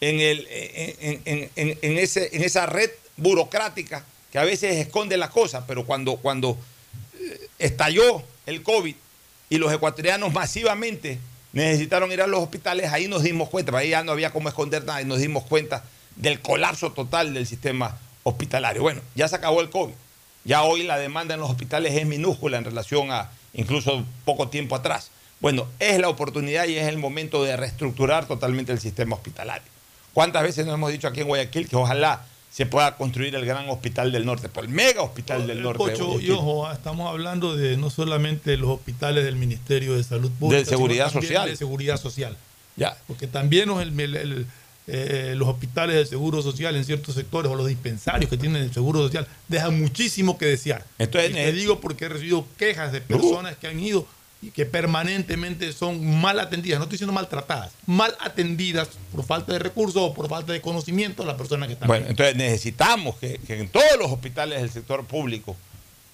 en, el, en, en- en- ese, en esa red burocrática que a veces esconde las cosas, pero cuando, cuando estalló el COVID y los ecuatorianos masivamente necesitaron ir a los hospitales, ahí nos dimos cuenta, ahí ya no había cómo esconder nada y nos dimos cuenta del colapso total del sistema hospitalario. Bueno, ya se acabó el COVID. Ya hoy la demanda en los hospitales es minúscula en relación a incluso poco tiempo atrás. Bueno, es la oportunidad y es el momento de reestructurar totalmente el sistema hospitalario. ¿Cuántas veces nos hemos dicho aquí en Guayaquil que ojalá se pueda construir el gran hospital del norte, pues el mega hospital del norte? de Pocho, y ojo, ah, estamos hablando de no solamente los hospitales del Ministerio de Salud Pública, De Seguridad sino Social. De seguridad social. Ya. Porque también los, el- el- el- eh, los hospitales del Seguro Social en ciertos sectores o los dispensarios que tienen el Seguro Social dejan muchísimo que desear. Entonces, y te digo porque he recibido quejas de personas que han ido que permanentemente son mal atendidas, no estoy diciendo maltratadas, mal atendidas por falta de recursos o por falta de conocimiento de la persona que está Bueno, entonces necesitamos que, que en todos los hospitales del sector público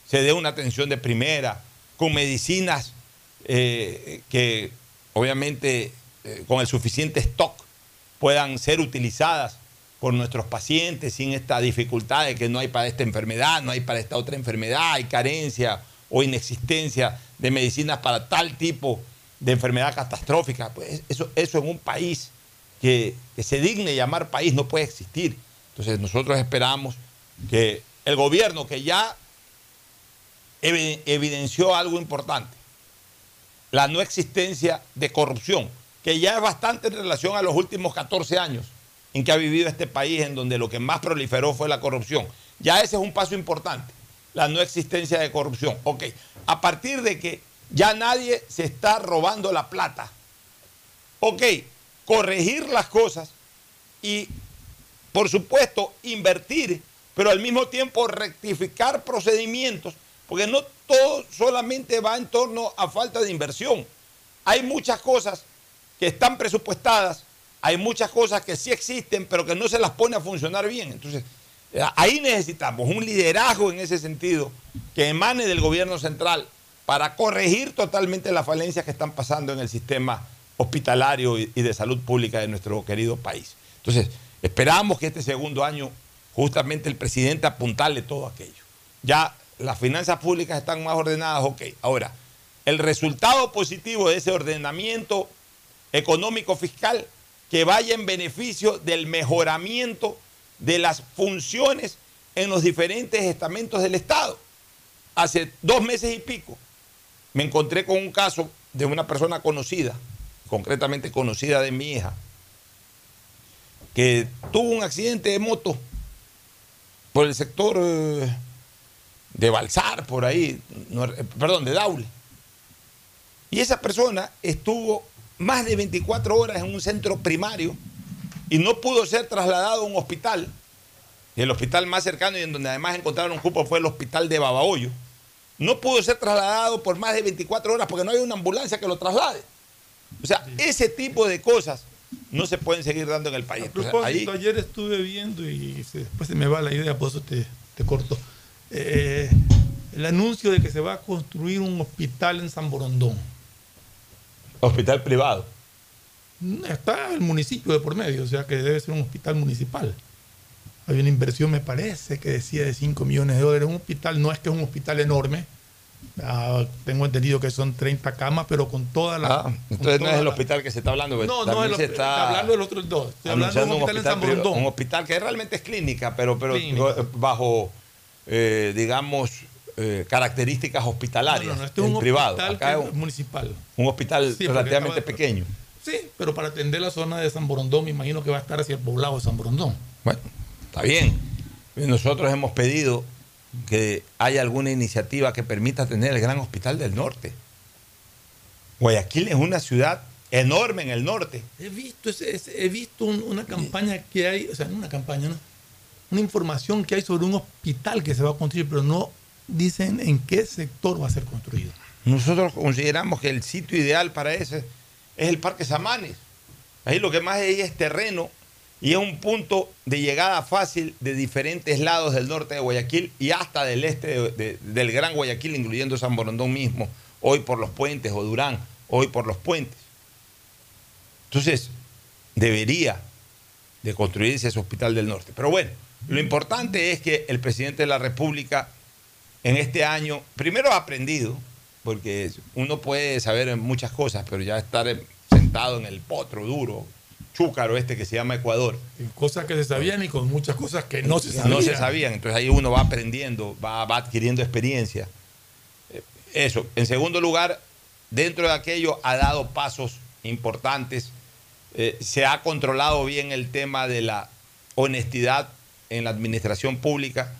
se dé una atención de primera, con medicinas eh, que obviamente eh, con el suficiente stock puedan ser utilizadas por nuestros pacientes sin esta dificultad de que no hay para esta enfermedad, no hay para esta otra enfermedad, hay carencia o inexistencia de medicinas para tal tipo de enfermedad catastrófica. Pues eso, eso en un país que, que se digne llamar país no puede existir. Entonces nosotros esperamos que el gobierno que ya evi- evidenció algo importante, la no existencia de corrupción, que ya es bastante en relación a los últimos 14 años en que ha vivido este país, en donde lo que más proliferó fue la corrupción. Ya ese es un paso importante, la no existencia de corrupción. Ok, a partir de que ya nadie se está robando la plata, ok, corregir las cosas y, por supuesto, invertir, pero al mismo tiempo rectificar procedimientos, porque no todo solamente va en torno a falta de inversión. Hay muchas cosas que están presupuestadas, hay muchas cosas que sí existen, pero que no se las pone a funcionar bien. Entonces, ahí necesitamos un liderazgo en ese sentido que emane del gobierno central para corregir totalmente las falencias que están pasando en el sistema hospitalario y de salud pública de nuestro querido país. Entonces, esperamos que este segundo año justamente el presidente apuntarle todo aquello. Ya las finanzas públicas están más ordenadas, ok. Ahora, el resultado positivo de ese ordenamiento económico fiscal que vaya en beneficio del mejoramiento de las funciones en los diferentes estamentos del Estado. Hace dos meses y pico me encontré con un caso de una persona conocida, concretamente conocida de mi hija, que tuvo un accidente de moto por el sector eh, de Balsar, por ahí, eh, perdón, de Daule. Y esa persona estuvo más de 24 horas en un centro primario y no pudo ser trasladado a un hospital. Y el hospital más cercano y en donde además encontraron un cupo fue el hospital de Babahoyo. No pudo ser trasladado por más de 24 horas porque no hay una ambulancia que lo traslade. O sea, ese tipo de cosas no se pueden seguir dando en el país. A propósito, ahí- ayer estuve viendo y después se me va la idea, por eso te, te corto. Eh, el anuncio de que se va a construir un hospital en San Borondón. Hospital privado. Está el municipio de por medio, o sea que debe ser un hospital municipal. Hay una inversión, me parece, que decía de 5 millones de dólares. Un hospital no es que es un hospital enorme. Ah, tengo entendido que son 30 camas, pero con toda la. Ah, entonces no es el la- hospital que se está hablando. No, no, también el- se está está hablando del otro dos. Estoy hablando de un hospital en San Borondón. un hospital que realmente es clínica, pero, pero Clínica. bajo, eh, digamos, eh, características hospitalarias. No, no, no, este es un privado. hospital Acá es es un, municipal. un hospital Sí, relativamente acaba pequeño. Pero para atender la zona de San Borondón, me imagino que va a estar hacia el poblado de San Borondón. Bueno, está bien. Nosotros hemos pedido que haya alguna iniciativa que permita tener el gran hospital del norte. Guayaquil es una ciudad enorme en el norte. He visto, he visto un- una campaña que hay, o sea, no una campaña, ¿no? una información que hay sobre un hospital que se va a construir, pero no dicen en qué sector va a ser construido. Nosotros consideramos que el sitio ideal para ese es el Parque Samanes. Ahí lo que más hay es terreno y es un punto de llegada fácil de diferentes lados del norte de Guayaquil y hasta del este de- de- del Gran Guayaquil, incluyendo San Borondón mismo, hoy por los puentes, o Durán, hoy por los puentes. Entonces, debería de construirse ese hospital del norte. Pero bueno, lo importante es que el presidente de la República en este año, primero ha aprendido, porque uno puede saber muchas cosas, pero ya estar sentado en el potro duro, chúcaro este que se llama Ecuador. Cosas que se sabían y con muchas cosas que no se sabían. No se sabían, entonces ahí uno va aprendiendo, va, va adquiriendo experiencia. Eh, Eso. En segundo lugar, dentro de aquello ha dado pasos importantes. Eh, se ha controlado bien el tema de la honestidad en la administración pública.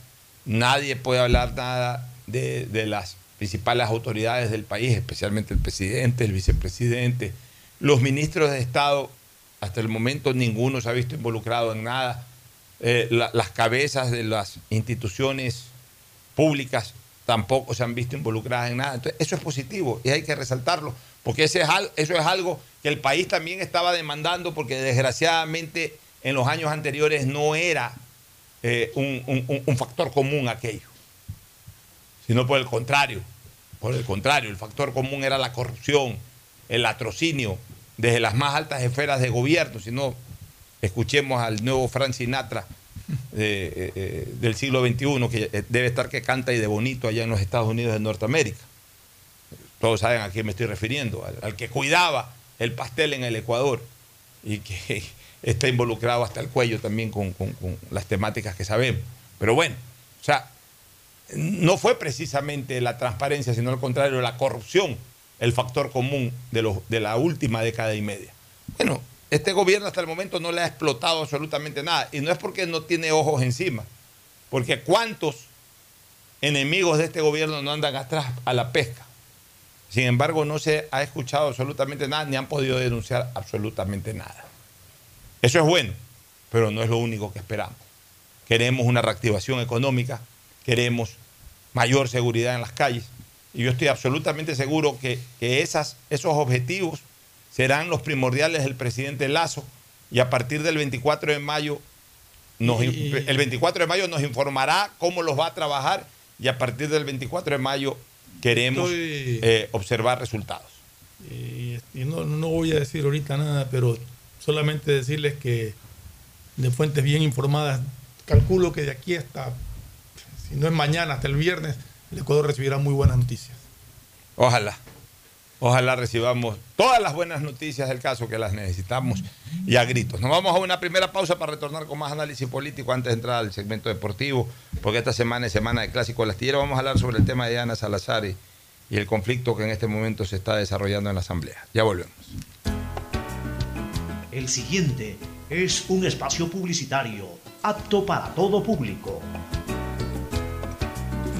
Nadie puede hablar nada de, de las principales autoridades del país, especialmente el presidente, el vicepresidente, los ministros de Estado. Hasta el momento ninguno se ha visto involucrado en nada. Eh, la- las cabezas de las instituciones públicas tampoco se han visto involucradas en nada. Entonces, eso es positivo y hay que resaltarlo, porque eso es algo que el país también estaba demandando, porque desgraciadamente en los años anteriores no era eh, un factor común aquello, sino por el contrario, por el contrario, el factor común era la corrupción, el latrocinio, desde las más altas esferas de gobierno, si no, escuchemos al nuevo Frank Sinatra eh, eh, eh, del siglo XXI, que debe estar que canta y de bonito allá en los Estados Unidos de Norteamérica. Todos saben a quién me estoy refiriendo, al, que cuidaba el pastel en el Ecuador y que está involucrado hasta el cuello también con- con las temáticas que sabemos. Pero bueno, o sea, no fue precisamente la transparencia, sino al contrario, la corrupción, el factor común de, de la última década y media. Bueno, este gobierno hasta el momento no le ha explotado absolutamente nada. Y no es porque no tiene ojos encima, porque cuántos enemigos de este gobierno no andan atrás a la pesca. Sin embargo, no se ha escuchado absolutamente nada, ni han podido denunciar absolutamente nada. Eso es bueno, pero no es lo único que esperamos. Queremos una reactivación económica, queremos mayor seguridad en las calles. Y yo estoy absolutamente seguro que, que esas, esos objetivos serán los primordiales del presidente Lazo y a partir del 24 de mayo, nos, Y- el 24 de mayo nos informará cómo los va a trabajar y a partir del 24 de mayo queremos Estoy- eh, observar resultados. Y, y no, no voy a decir ahorita nada, pero solamente decirles que de fuentes bien informadas, calculo que de aquí hasta, si no es mañana, hasta el viernes, el Ecuador recibirá muy buenas noticias. Ojalá. Ojalá recibamos todas las buenas noticias del caso que las necesitamos y a gritos. Nos vamos a una primera pausa para retornar con más análisis político antes de entrar al segmento deportivo, porque esta semana es semana de Clásico del Astillero. Vamos a hablar sobre el tema de Ana Salazar y, y el conflicto que en este momento se está desarrollando en la Asamblea. Ya volvemos. El siguiente es un espacio publicitario apto para todo público.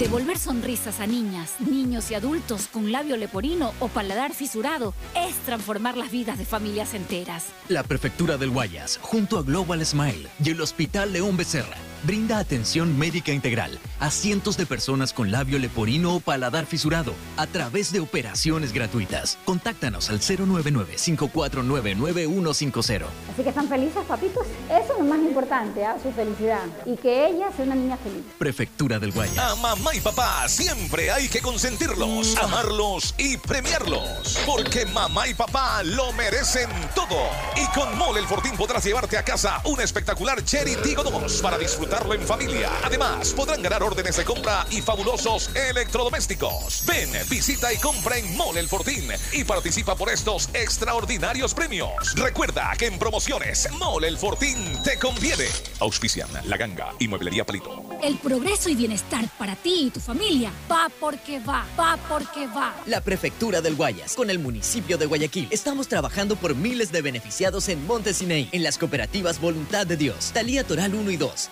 Devolver sonrisas a niñas, niños y adultos con labio leporino o paladar fisurado es transformar las vidas de familias enteras. La Prefectura del Guayas, junto a Global Smile y el Hospital León Becerra, brinda atención médica integral a cientos de personas con labio leporino o paladar fisurado a través de operaciones gratuitas. Contáctanos al 099-549-9150. Así que están felices, papitos. Eso es lo más importante, ¿ah? su felicidad. Y que ella sea una niña feliz. Prefectura del Guayas. A mamá y papá siempre hay que consentirlos, amarlos y premiarlos. Porque mamá y papá lo merecen todo. Y con Mole el Fortín podrás llevarte a casa un espectacular Cherry Tigo 2 para disfrutar disfrutarlo en familia. Además, podrán ganar órdenes de compra y fabulosos electrodomésticos. Ven, visita y compra en Mole El Fortín y participa por estos extraordinarios premios. Recuerda que en promociones Mole El Fortín te conviene. Auspician La Ganga y Mueblería Palito. El progreso y bienestar para ti y tu familia va porque va, va porque va. La Prefectura del Guayas, con el municipio de Guayaquil, estamos trabajando por miles de beneficiados en Montesinei, en las cooperativas Voluntad de Dios, Talía Toral 1 y 2,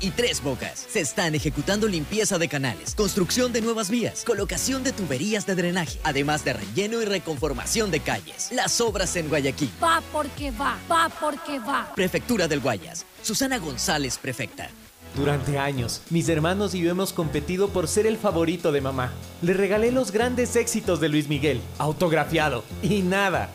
Y Tres Bocas. Se están ejecutando limpieza de canales, construcción de nuevas vías, colocación de tuberías de drenaje, además de relleno y reconformación de calles. Las obras en Guayaquil. Va porque va, va porque va. Prefectura del Guayas. Susana González, prefecta. Durante años, mis hermanos y yo hemos competido por ser el favorito de mamá. Le regalé los grandes éxitos de Luis Miguel, autografiado, y nada.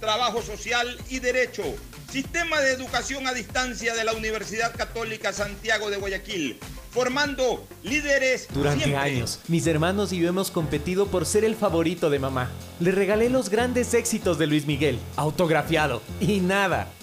trabajo social y derecho. Sistema de educación a distancia de la Universidad Católica Santiago de Guayaquil, formando líderes Durante siempre. años, mis hermanos y yo hemos competido por ser el favorito de mamá. Le regalé los grandes éxitos de Luis Miguel, autografiado, y nada.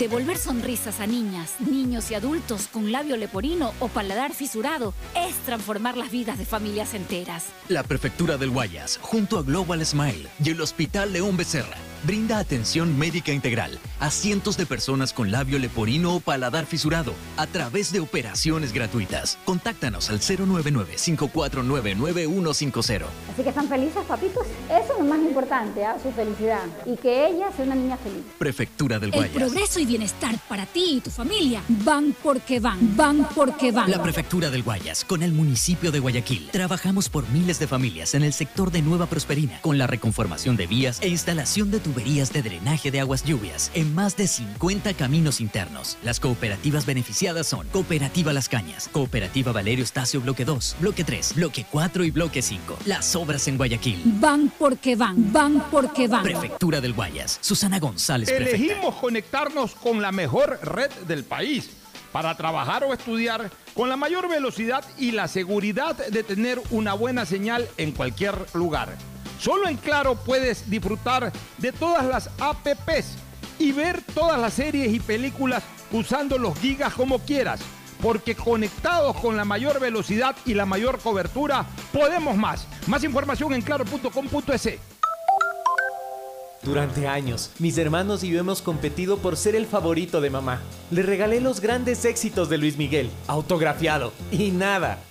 Devolver sonrisas a niñas, niños y adultos con labio leporino o paladar fisurado es transformar las vidas de familias enteras. La Prefectura del Guayas, junto a Global Smile y el Hospital León Becerra, brinda atención médica integral a cientos de personas con labio leporino o paladar fisurado a través de operaciones gratuitas. Contáctanos al 099-549-9150. Así que están felices, papitos. Eso es lo más importante, ¿ah? su felicidad. Y que ella sea una niña feliz. Prefectura del El Guayas. progreso y bienestar para ti y tu familia van porque van, van porque van. La Prefectura del Guayas, con el municipio de Guayaquil. Trabajamos por miles de familias en el sector de Nueva Prosperina, con la reconformación de vías e instalación de tuberías de drenaje de aguas lluvias en más de 50 caminos internos. Las cooperativas beneficiadas son Cooperativa Las Cañas, Cooperativa Valerio Estacio Bloque 2, Bloque 3, Bloque 4 y Bloque 5. Las obras en Guayaquil. Van porque van, van porque van. Prefectura del Guayas. Susana González, prefecta. Elegimos conectarnos con la mejor red del país para trabajar o estudiar con la mayor velocidad y la seguridad de tener una buena señal en cualquier lugar. Solo en Claro puedes disfrutar de todas las APPs y ver todas las series y películas usando los gigas como quieras. Porque conectados con la mayor velocidad y la mayor cobertura, podemos más. Más información en claro.com.es. Durante años, mis hermanos y yo hemos competido por ser el favorito de mamá. Le regalé los grandes éxitos de Luis Miguel, autografiado, y nada.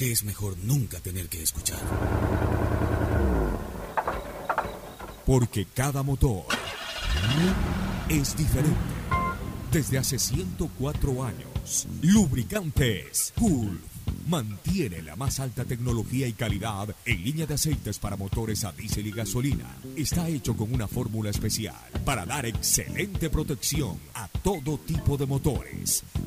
que es mejor nunca tener que escuchar. Porque cada motor es diferente. Desde hace 104 años, Lubricantes Cool mantiene la más alta tecnología y calidad en línea de aceites para motores a diésel y gasolina. Está hecho con una fórmula especial para dar excelente protección a todo tipo de motores,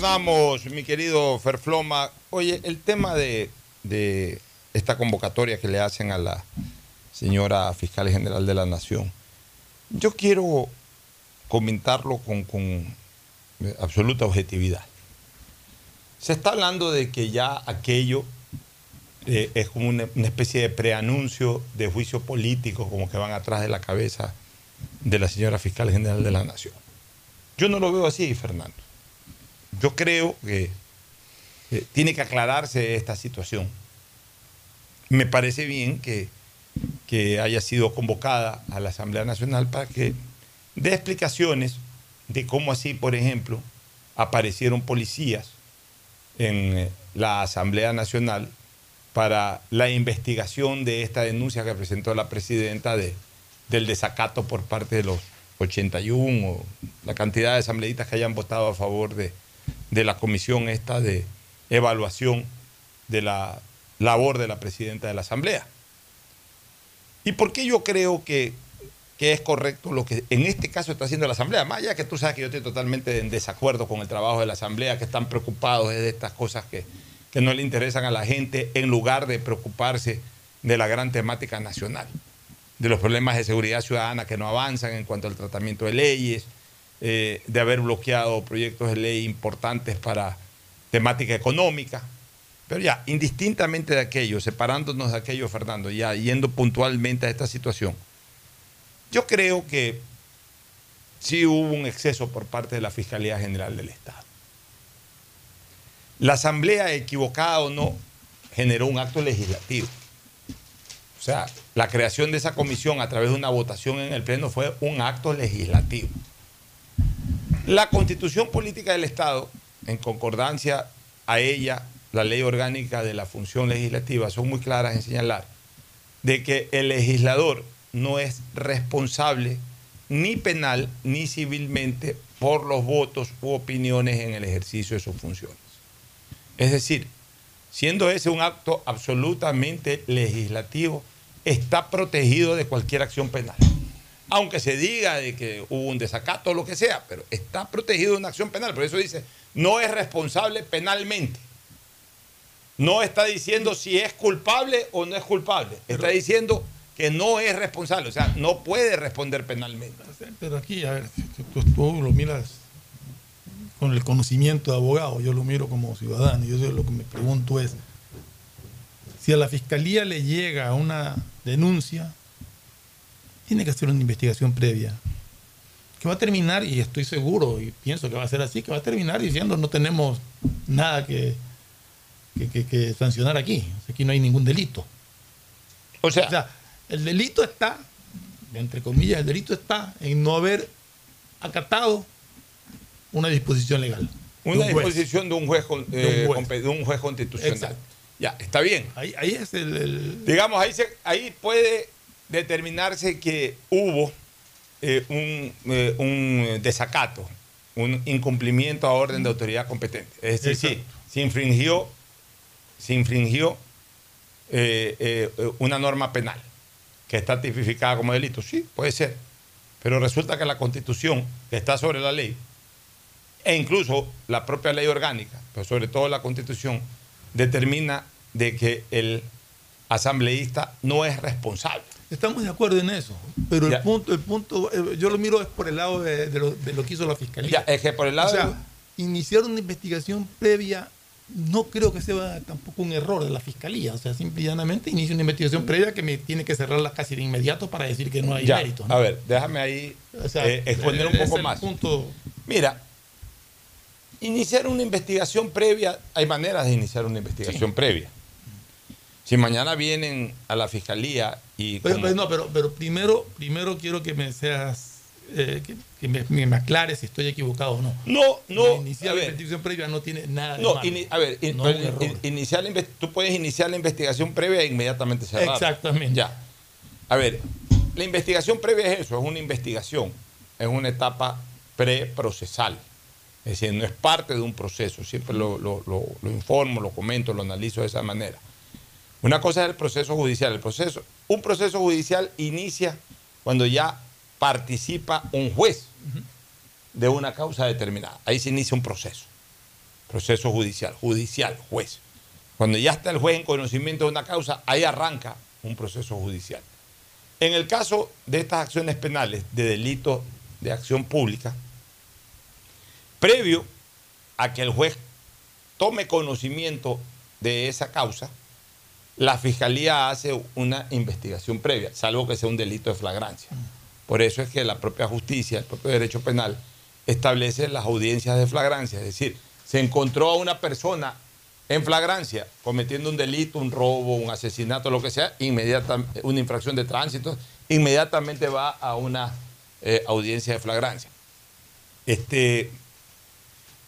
Retornamos, mi querido Ferfloma. Oye, el tema de, de esta convocatoria que le hacen a la señora fiscal general de la Nación, yo quiero comentarlo con, con absoluta objetividad. Se está hablando de que ya aquello eh, es como una, una especie de preanuncio de juicio político, como que van atrás de la cabeza de la señora fiscal general de la Nación. Yo no lo veo así, Fernando. Yo creo que tiene que aclararse esta situación. Me parece bien que, que haya sido convocada a la Asamblea Nacional para que dé explicaciones de cómo así, por ejemplo, aparecieron policías en eh, la Asamblea Nacional para la investigación de esta denuncia que presentó la presidenta de, del desacato por parte de los 81 o la cantidad de asambleístas que hayan votado a favor de, de la comisión esta de evaluación de la labor de la presidenta de la Asamblea. ¿Y por qué yo creo que, que es correcto lo que en este caso está haciendo la Asamblea? Más allá que tú sabes que yo estoy totalmente en desacuerdo con el trabajo de la Asamblea, que están preocupados de estas cosas que, que no le interesan a la gente, en lugar de preocuparse de la gran temática nacional, de los problemas de seguridad ciudadana que no avanzan en cuanto al tratamiento de leyes, eh, de haber bloqueado proyectos de ley importantes para temática económica. Pero ya, indistintamente de aquello, separándonos de aquello, Fernando, ya yendo puntualmente a esta situación, yo creo que sí hubo un exceso por parte de la Fiscalía General del Estado. La Asamblea, equivocada o no, generó un acto legislativo. O sea, la creación de esa comisión a través de una votación en el Pleno fue un acto legislativo. La constitución política del Estado, en concordancia a ella, la ley orgánica de la función legislativa, son muy claras en señalar de que el legislador no es responsable ni penal ni civilmente por los votos u opiniones en el ejercicio de sus funciones. Es decir, siendo ese un acto absolutamente legislativo, está protegido de cualquier acción penal aunque se diga de que hubo un desacato o lo que sea, pero está protegido de una acción penal. Por eso dice, no es responsable penalmente. No está diciendo si es culpable o no es culpable. Está diciendo que no es responsable, o sea, no puede responder penalmente. Pero aquí, a ver, tú, tú lo miras con el conocimiento de abogado, yo lo miro como ciudadano, yo lo que me pregunto es, si a la fiscalía le llega una denuncia, tiene que hacer una investigación previa. Que va a terminar, y estoy seguro, y pienso que va a ser así, que va a terminar diciendo no tenemos nada que, que, que, sancionar aquí. Aquí no hay ningún delito. O sea, o sea, el delito está, entre comillas, el delito está en no haber acatado una disposición legal. Una disposición de un juez, eh, de, un juez. de un juez constitucional. Exacto. Ya, está bien. Ahí, ahí es el, el, Digamos, ahí, se, ahí puede determinarse que hubo eh, un, eh, un, desacato, un incumplimiento a orden de autoridad competente. Es decir, sí, se infringió, se infringió eh, una norma penal que está tipificada como delito. Sí, puede ser. Pero resulta que la constitución, que está sobre la ley, e incluso la propia ley orgánica, pero sobre todo la constitución, determina de que el asambleísta no es responsable. Estamos de acuerdo en eso, pero ya. el punto, el punto, eh, yo lo miro es por el lado de, de, lo, de lo, que hizo la fiscalía. Ya, es que por el lado o sea, de... iniciar una investigación previa no creo que sea tampoco un error de la fiscalía, o sea, simple y llanamente inicia una investigación previa que me tiene que cerrarla casi de inmediato para decir que no hay ya, mérito. ¿no? A ver, déjame ahí o sea, eh, exponer un poco más. Punto... Mira, iniciar una investigación previa, hay maneras de iniciar una investigación sí. previa. Si mañana vienen a la fiscalía y. Pero, pero no, pero, pero, primero, primero quiero que me seas. Eh, que, que me, me, aclares si estoy equivocado o no. No, no. Iniciar la investigación previa no tiene nada de no, malo. Ini, a ver, in, no in, iniciar la, tú puedes iniciar la investigación previa e inmediatamente cerrar. Exactamente. Ya. A ver, la investigación previa es eso, es una investigación, es una etapa preprocesal. Es decir, no es parte de un proceso. Siempre lo, lo, lo, lo informo, lo comento, lo analizo de esa manera. Una cosa es el proceso judicial. El proceso, un proceso judicial inicia cuando ya participa un juez. de una causa determinada. Ahí se inicia un proceso, proceso judicial, judicial, juez. Cuando ya está el juez en conocimiento de una causa, ahí arranca un proceso judicial. En el caso de estas acciones penales de delito de acción pública, previo a que el juez tome conocimiento de esa causa, la fiscalía hace una investigación previa, salvo que sea un delito de flagrancia. Por eso es que la propia justicia, el propio derecho penal, establece las audiencias de flagrancia, es decir, se encontró a una persona en flagrancia cometiendo un delito, un robo, un asesinato, lo que sea, inmediatamente, una infracción de tránsito, inmediatamente va a una eh, audiencia de flagrancia. Este,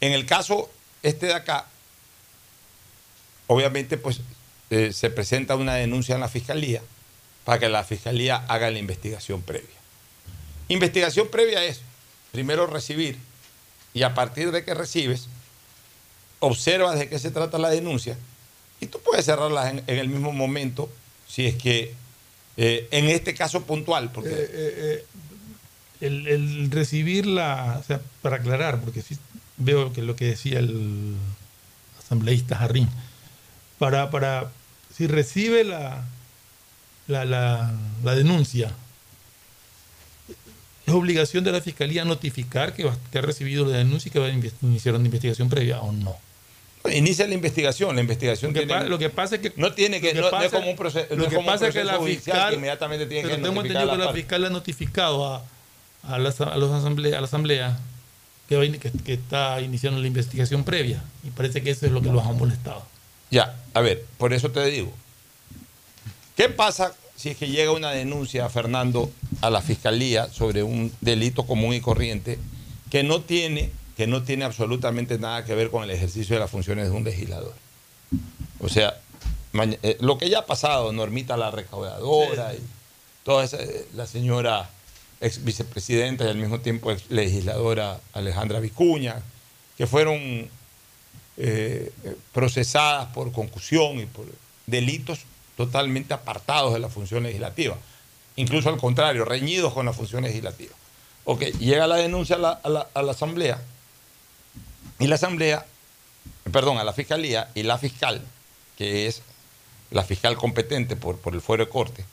en el caso este de acá, obviamente pues se presenta una denuncia en la fiscalía para que la fiscalía haga la investigación previa. Investigación previa es primero recibir y a partir de que recibes, observas de qué se trata la denuncia y tú puedes cerrarla en, el mismo momento si es que eh, en este caso puntual. Porque... Eh, eh, el, el recibir la, o sea, para aclarar, porque veo que lo que decía el asambleísta Jarrín, para, para si recibe la, la, la, la denuncia, es obligación de la fiscalía notificar que, va- que ha recibido la denuncia y que va a iniciar una investigación previa o no. Inicia la investigación, la investigación Lo que, tiene- lo que pasa es que no tiene que, no, que no es como un proceso, lo no que un pasa es que la fiscal- que inmediatamente tiene que tengo entendido a que la la fiscal ha notificado a, a, la, a los asamblea, a la asamblea va que, que está iniciando la investigación previa y parece que eso es lo que los ha molestado. Ya, a ver, por eso te digo. ¿Qué pasa si es que llega una denuncia, Fernando, a la fiscalía sobre un delito común y corriente que no tiene, que no tiene absolutamente nada que ver con el ejercicio de las funciones de un legislador? O sea, eh, lo que ya ha pasado, Normita la recaudadora y toda esa, eh, la señora ex vicepresidenta y al mismo tiempo ex legisladora Alejandra Vicuña, que fueron eh, procesadas por concusión y por delitos totalmente apartados de la función legislativa. Incluso al contrario, reñidos con la función legislativa. Ok, llega la denuncia a la, Asamblea y la Asamblea, perdón, a la Fiscalía y la fiscal, que es la fiscal competente por, el fuero de corte,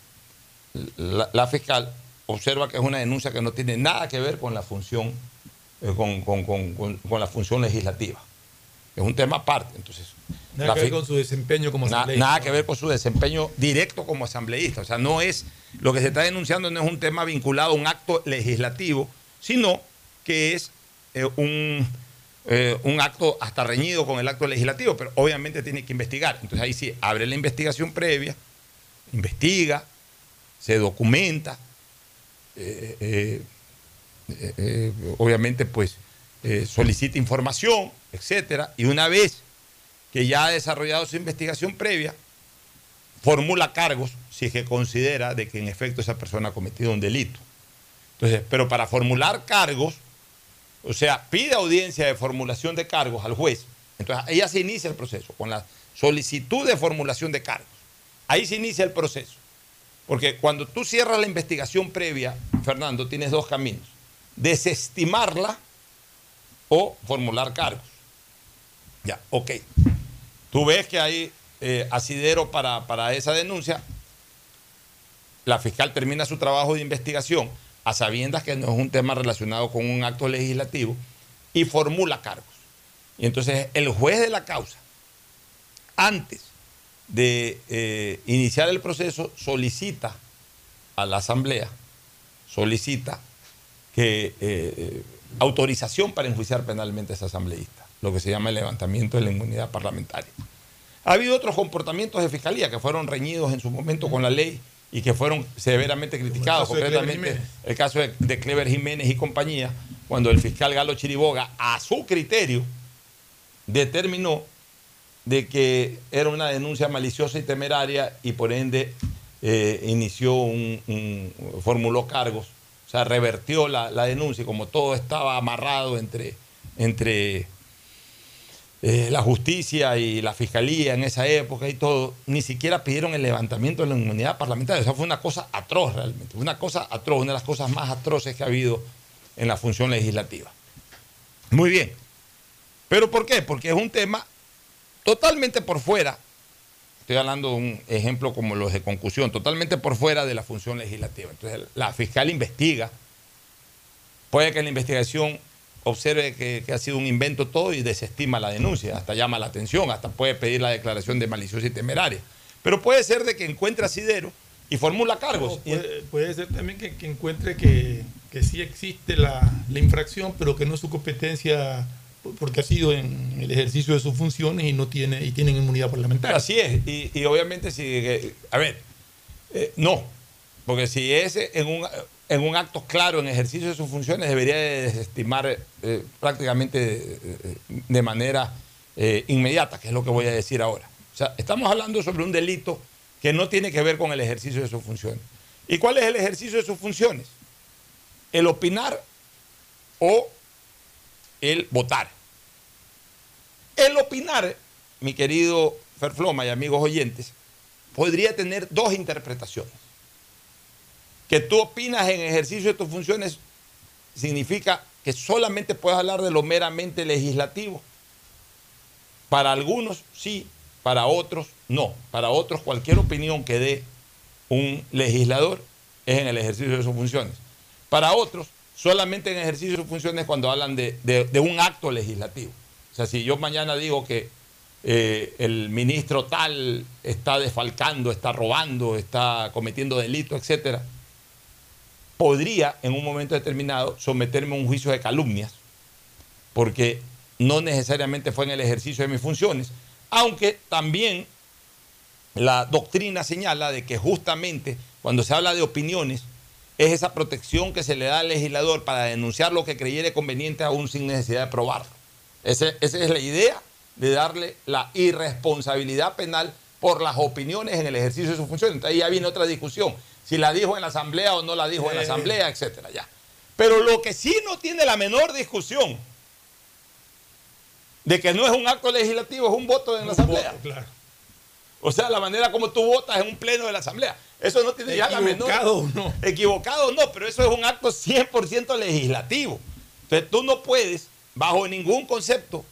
la, fiscal observa que es una denuncia que no tiene nada que ver con la función, eh, con- con la función legislativa. Es un tema aparte. Entonces, Nada que ver con su desempeño como Na- asambleísta. nada que ver con su desempeño directo como asambleísta. O sea, no es lo que se está denunciando no es un tema vinculado a un acto legislativo, sino que es eh, un, eh, un acto hasta reñido con el acto legislativo, pero obviamente tiene que investigar. Entonces ahí sí, abre la investigación previa, investiga, se documenta, eh, obviamente pues solicita información, etcétera, y una vez que ya ha desarrollado su investigación previa, formula cargos si es que considera de que en efecto esa persona ha cometido un delito. Entonces, pero para formular cargos, o sea, pide audiencia de formulación de cargos al juez. Entonces, ya se inicia el proceso, con la solicitud de formulación de cargos. Ahí se inicia el proceso. Porque cuando tú cierras la investigación previa, Fernando, tienes dos caminos. Desestimarla o formular cargos. Ya, ok. Tú ves que hay eh, asidero para, para esa denuncia. La fiscal termina su trabajo de investigación a sabiendas que no es un tema relacionado con un acto legislativo y formula cargos. Y entonces el juez de la causa, antes de eh, iniciar el proceso, solicita a la asamblea, solicita que eh, autorización para enjuiciar penalmente a ese asambleísta, lo que se llama el levantamiento de la inmunidad parlamentaria. Ha habido otros comportamientos de fiscalía que fueron reñidos en su momento con la ley y que fueron severamente criticados, concretamente el caso de, de Clever Jiménez y compañía, cuando el fiscal Galo Chiriboga, a su criterio, determinó de que era una denuncia maliciosa y temeraria y por ende eh, inició un, un- formuló cargos, o sea, revertió la, la denuncia y como todo estaba amarrado entre, entre eh, la justicia y la fiscalía en esa época y todo, ni siquiera pidieron el levantamiento de la inmunidad parlamentaria. Eso fue una cosa atroz realmente, una cosa atroz, una de las cosas más atroces que ha habido en la función legislativa. Muy bien. ¿Pero por qué? Porque es un tema totalmente por fuera. Estoy hablando de un ejemplo como los de concusión, totalmente por fuera de la función legislativa. Entonces, la fiscal investiga. Puede que la investigación observe que, que ha sido un invento todo y desestima la denuncia, hasta llama la atención, hasta puede pedir la declaración de maliciosa y temeraria. Pero puede ser de que encuentre asidero y formula cargos. Puede, puede ser también que, que encuentre que, que sí existe la, la infracción, pero que no es su competencia porque ha sido en el ejercicio de sus funciones y no tiene y tienen inmunidad parlamentaria. Así es, y, y obviamente si, eh, a ver, eh, no, porque si es en un, en un acto claro en ejercicio de sus funciones debería de desestimar eh, prácticamente eh, de manera eh, inmediata, que es lo que voy a decir ahora. O sea, estamos hablando sobre un delito que no tiene que ver con el ejercicio de sus funciones. ¿Y cuál es el ejercicio de sus funciones? El opinar o el votar. El opinar, mi querido Ferfloma y amigos oyentes, podría tener dos interpretaciones. Que tú opinas en ejercicio de tus funciones significa que solamente puedes hablar de lo meramente legislativo. Para algunos sí, para otros no. Para otros cualquier opinión que dé un legislador es en el ejercicio de sus funciones. Para otros, solamente en ejercicio de sus funciones cuando hablan de, un acto legislativo. O sea, si yo mañana digo que eh, el ministro tal está desfalcando, está robando, está cometiendo delitos, etcétera, podría en un momento determinado someterme a un juicio de calumnias, porque no necesariamente fue en el ejercicio de mis funciones, aunque también la doctrina señala de que justamente cuando se habla de opiniones, es esa protección que se le da al legislador para denunciar lo que creyere conveniente aún sin necesidad de probarlo. Esa es la idea de darle la irresponsabilidad penal por las opiniones en el ejercicio de sus funciones. Entonces ahí ya viene otra discusión, si la dijo en la asamblea o no la dijo en la asamblea, etcétera, ya. Pero lo que sí no tiene la menor discusión de que no es un acto legislativo, es un voto en la asamblea. Claro. O sea, la manera como tú votas en un pleno de la asamblea. Eso no tiene ya la menor. Equivocado o no. Equivocado o no, pero eso es un acto 100% legislativo. Entonces tú no puedes, bajo ningún concepto,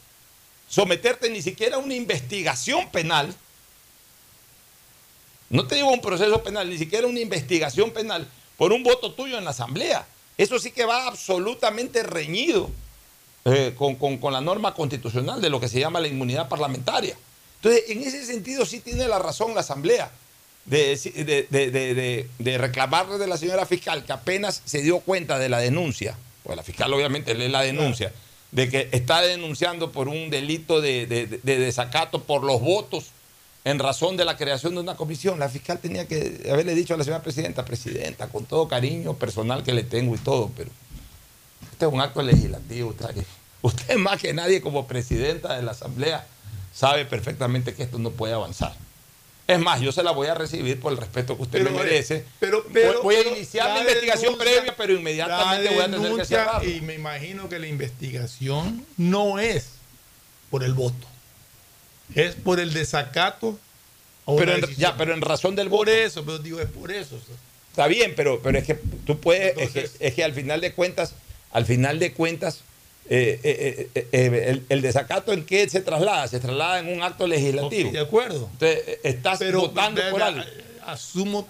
someterte ni siquiera a una investigación penal. No te digo un proceso penal, ni siquiera una investigación penal por un voto tuyo en la asamblea. Eso sí que va absolutamente reñido eh, con, con- con la norma constitucional de lo que se llama la inmunidad parlamentaria. Entonces, en ese sentido sí tiene la razón la Asamblea de, de, de- de- reclamarle de la señora fiscal que apenas se dio cuenta de la denuncia, pues la fiscal obviamente lee la denuncia, de que está denunciando por un delito de, de- de desacato por los votos en razón de la creación de una comisión. La fiscal tenía que haberle dicho a la señora presidenta, presidenta, con todo cariño personal que le tengo y todo, pero este es un acto legislativo. Usted, usted más que nadie como presidenta de la Asamblea sabe perfectamente que esto no puede avanzar. Es más, yo se la voy a recibir por el respeto que usted Pero, me eh, merece. pero- Voy- pero- voy a iniciar la, la investigación denuncia- previa, pero inmediatamente voy a tener que cerrarlo. Y me imagino que la investigación no es por el voto, es por el desacato. Pero en, ya, pero en razón del voto. Por eso, pero digo, es por eso. Está bien, pero, pero es que tú puedes, es, que, es que al final de cuentas, al final de cuentas, eh, eh, eh, el, el desacato en qué se traslada, se traslada en un acto legislativo. De acuerdo. Entonces, estás Pero votando por algo. Asumo,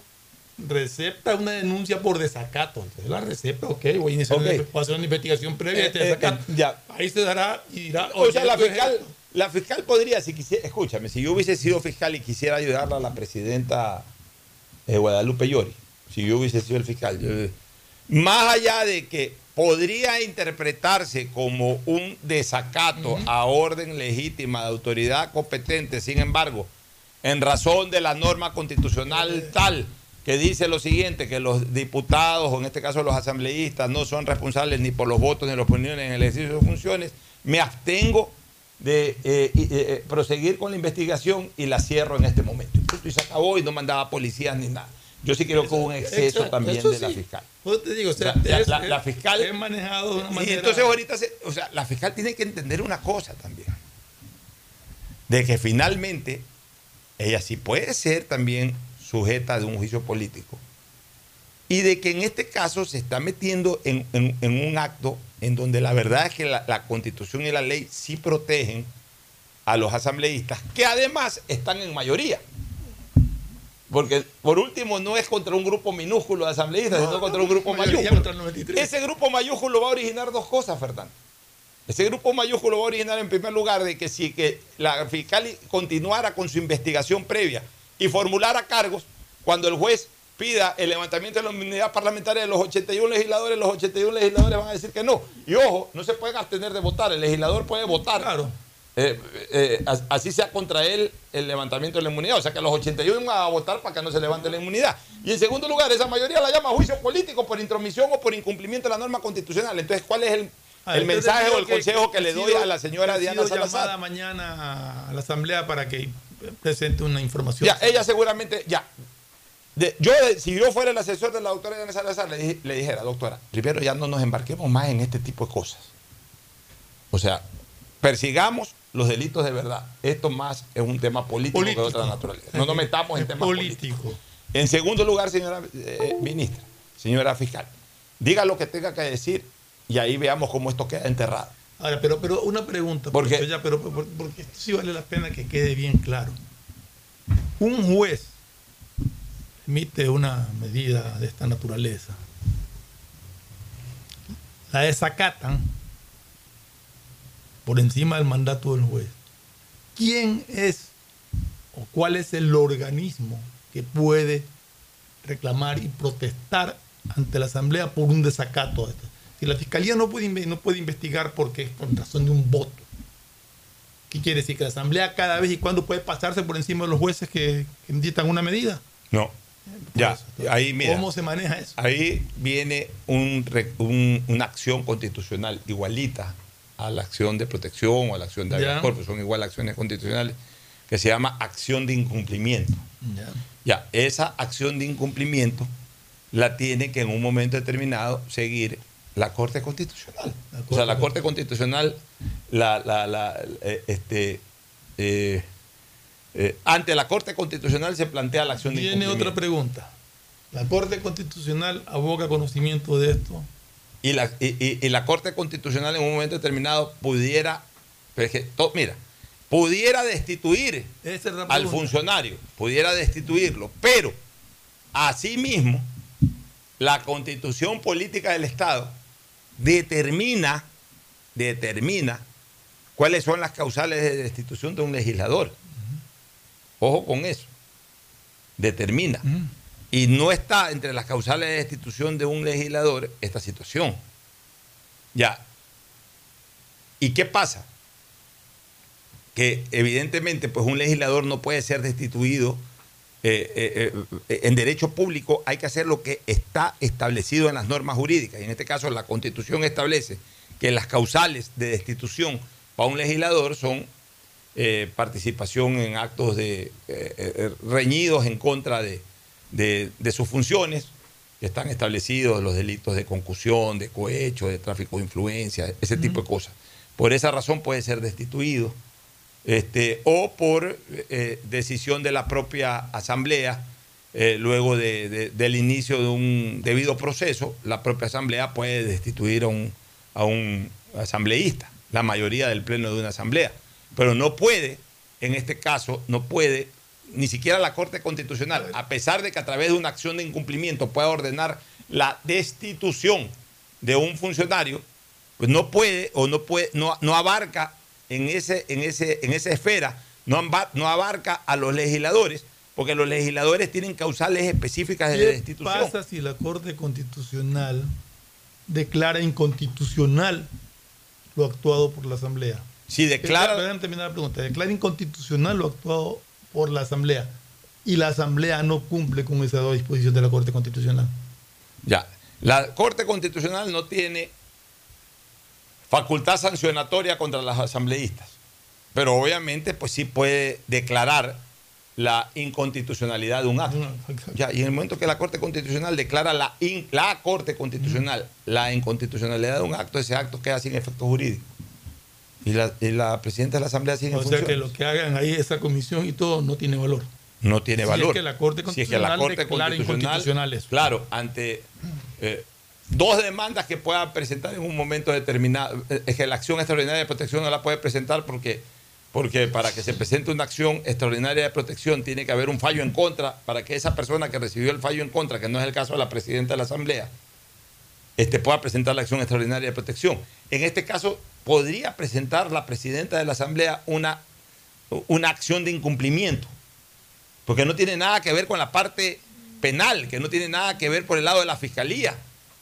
recepta una denuncia por desacato. Entonces la recepta, ok, voy a iniciar Ok. una, voy a hacer una investigación previa de este eh, desacato. eh, ya. Ahí se dará y dirá. O sea, la fiscal. La fiscal podría, si quisiera, escúchame, si yo hubiese sido fiscal y quisiera ayudarle a la presidenta eh, Guadalupe Llori, si yo hubiese sido el fiscal, yo- más allá de que podría interpretarse como un desacato a orden legítima de autoridad competente, sin embargo, en razón de la norma constitucional tal que dice lo siguiente, que los diputados, o en este caso los asambleístas, no son responsables ni por los votos ni las opiniones en el ejercicio de sus funciones, me abstengo de eh, y- eh, proseguir con la investigación y la cierro en este momento. Y Y se acabó y no mandaba policías ni nada. Yo sí creo que hubo un exceso Exacto, también eso de la fiscal. Pues te digo, o sea, La- la- es- la- la fiscal- es manejado de una Y manera. entonces ahorita, se- o sea, la fiscal tiene que entender una cosa también. De que finalmente ella sí puede ser también sujeta de un juicio político. Y de que en este caso se está metiendo en, en- en un acto en donde la verdad es que la, la constitución y la ley sí protegen a los asambleístas, que además están en mayoría. Porque por último no es contra un grupo minúsculo de asambleístas, sino contra un grupo mayúsculo. contra el 93. Ese grupo mayúsculo va a originar dos cosas, Fernando. Ese grupo mayúsculo va a originar en primer lugar de que si que la fiscal continuara con su investigación previa y formulara cargos, cuando el juez pida el levantamiento de la inmunidad parlamentaria de los 81 legisladores, los 81 legisladores van a decir que no. Y ojo, no se pueden abstener de votar, el legislador puede votar. Claro. Eh, eh, as- así sea contra él el levantamiento de la inmunidad. O sea que los 81 van a votar para que no se levante la inmunidad. Y en segundo lugar, esa mayoría la llama juicio político por intromisión o por incumplimiento de la norma constitucional. Entonces, ¿cuál es el, Ah, el mensaje o el consejo que, le doy sido- a la señora Diana Salazar? llamada mañana a la asamblea para que presente una información. Ya, ella seguramente, ya. De- yo, de- si yo fuera el asesor de la doctora Diana Salazar, le, le dijera, doctora, primero ya no nos embarquemos más en este tipo de cosas. O sea, persigamos los delitos de verdad. Esto más es un tema político, que de otra naturaleza. No nos metamos en temas políticos. En segundo lugar, señora eh, ministra, señora fiscal, diga lo que tenga que decir y ahí veamos cómo esto queda enterrado. Ahora, pero, pero una pregunta, ¿Por porque, ya, pero, pero- porque esto sí vale la pena que quede bien claro. Un juez emite una medida de esta naturaleza, la desacatan por encima del mandato del juez. ¿Quién es o cuál es el organismo que puede reclamar y protestar ante la Asamblea por un desacato? Si la Fiscalía no puede, no puede investigar porque es por razón de un voto, ¿qué quiere decir? Que la Asamblea cada vez y cuando puede pasarse por encima de los jueces que, que dictan una medida. No. Ya, ahí mira. ¿Cómo se maneja eso? Ahí viene un una acción constitucional igualita a la acción de protección o a la acción de corpus, son igual acciones constitucionales, que se llama acción de incumplimiento. Ya, esa acción de incumplimiento la tiene que en un momento determinado seguir la Corte Constitucional. o sea, la Corte Constitucional, la, la- la- eh, este, eh, eh, ante la Corte Constitucional se plantea la acción de incumplimiento. otra pregunta. La Corte Constitucional aboga conocimiento de esto. y la, y, y- y la Corte Constitucional en un momento determinado pudiera, pero es que to- mira, pudiera destituir es al funcionario, pudiera destituirlo, pero asimismo la constitución política del Estado determina, determina cuáles son las causales de destitución de un legislador. Ojo con eso. Determina. Y no está entre las causales de destitución de un legislador esta situación. Ya. ¿Y qué pasa? Que evidentemente pues un legislador no puede ser destituido eh, eh, eh, en derecho público hay que hacer lo que está establecido en las normas jurídicas. Y en este caso la constitución establece que las causales de destitución para un legislador son eh, participación en actos de eh, eh, reñidos en contra de, de- de sus funciones, que están establecidos los delitos de concusión, de cohecho, de tráfico de influencia, ese tipo de cosas. Por esa razón puede ser destituido este, o por eh, decisión de la propia asamblea, eh, luego de- de- del inicio de un debido proceso, la propia asamblea puede destituir a un, a un asambleísta, la mayoría del pleno de una asamblea. Pero no puede, en este caso, no puede, ni siquiera la Corte Constitucional, a pesar de que a través de una acción de incumplimiento pueda ordenar la destitución de un funcionario, pues no puede o no puede, no, no abarca en ese, en ese, en esa esfera, no, amba- no abarca a los legisladores, porque los legisladores tienen causales específicas de ¿Qué destitución. pasa si la Corte Constitucional declara inconstitucional lo actuado por la Asamblea? Si declara- Déjame terminar la pregunta. Declara inconstitucional lo actuado por la Asamblea y la Asamblea no cumple con esa disposición de la Corte Constitucional. Ya, la Corte Constitucional no tiene facultad sancionatoria contra los asambleístas, pero obviamente pues sí puede declarar la inconstitucionalidad de un acto. Ya, y en el momento que la Corte Constitucional declara la, in- la Corte Constitucional la inconstitucionalidad de un acto, ese acto queda sin efecto jurídico. Y la, y la presidenta de la Asamblea sigue en O sea que lo que hagan ahí, esa comisión y todo, no tiene valor. no tiene Si es valor. que la Corte Si es que la Constitucional Corte Constitucional, inconstitucional eso. Claro, ante. eh, dos demandas que pueda presentar en un momento determinado. Eh, Es que la acción extraordinaria de protección no la puede presentar porque, porque para que se presente una acción extraordinaria de protección tiene que haber un fallo en contra para que esa persona que recibió el fallo en contra, que no es el caso de la presidenta de la Asamblea, este, pueda presentar la acción extraordinaria de protección. En este caso, podría presentar la presidenta de la Asamblea una, una acción de incumplimiento, porque no tiene nada que ver con la parte penal, que no tiene nada que ver por el lado de la fiscalía.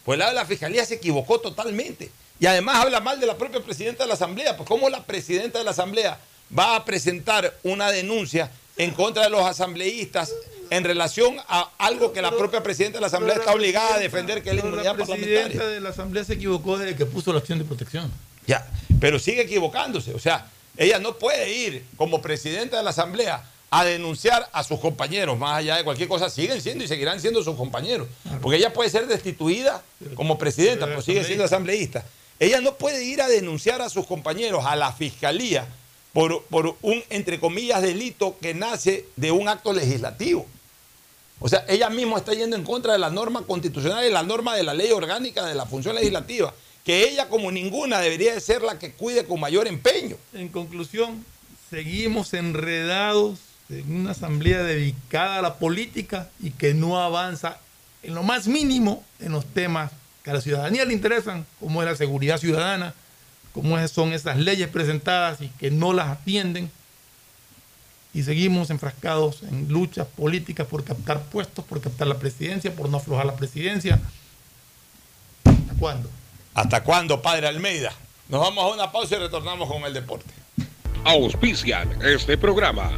Por el lado de la fiscalía se equivocó totalmente. Y además habla mal de la propia presidenta de la Asamblea. Pues ¿cómo la presidenta de la Asamblea va a presentar una denuncia en contra de los asambleístas en relación a algo que la propia presidenta de la Asamblea está obligada a defender, que es la inmunidad la parlamentaria? presidenta de la Asamblea se equivocó desde que puso la acción de protección. Ya, pero sigue equivocándose. O sea, ella no puede ir como presidenta de la Asamblea a denunciar a sus compañeros, más allá de cualquier cosa, siguen siendo y seguirán siendo sus compañeros. Porque ella puede ser destituida como presidenta, pero sigue siendo asambleísta. Ella no puede ir a denunciar a sus compañeros a la fiscalía por, por un, entre comillas, delito que nace de un acto legislativo. O sea, ella misma está yendo en contra de la norma constitucional y la norma de la ley orgánica de la función legislativa, que ella como ninguna debería de ser la que cuide con mayor empeño. En conclusión, seguimos enredados en una asamblea dedicada a la política y que no avanza en lo más mínimo en los temas que a la ciudadanía le interesan, como es la seguridad ciudadana, como son esas leyes presentadas y que no las atienden. Y seguimos enfrascados en luchas políticas por captar puestos, por captar la presidencia, por no aflojar la presidencia. ¿Hasta cuándo? ¿Hasta cuándo, padre Almeida? Nos vamos a una pausa y retornamos con el deporte. Auspician este programa.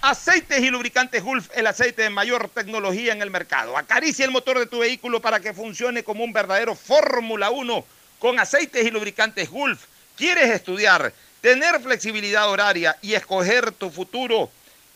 Aceites y lubricantes Gulf, el aceite de mayor tecnología en el mercado. Acaricia el motor de tu vehículo para que funcione como un verdadero Fórmula 1 con aceites y lubricantes Gulf. ¿Quieres estudiar, tener flexibilidad horaria y escoger tu futuro?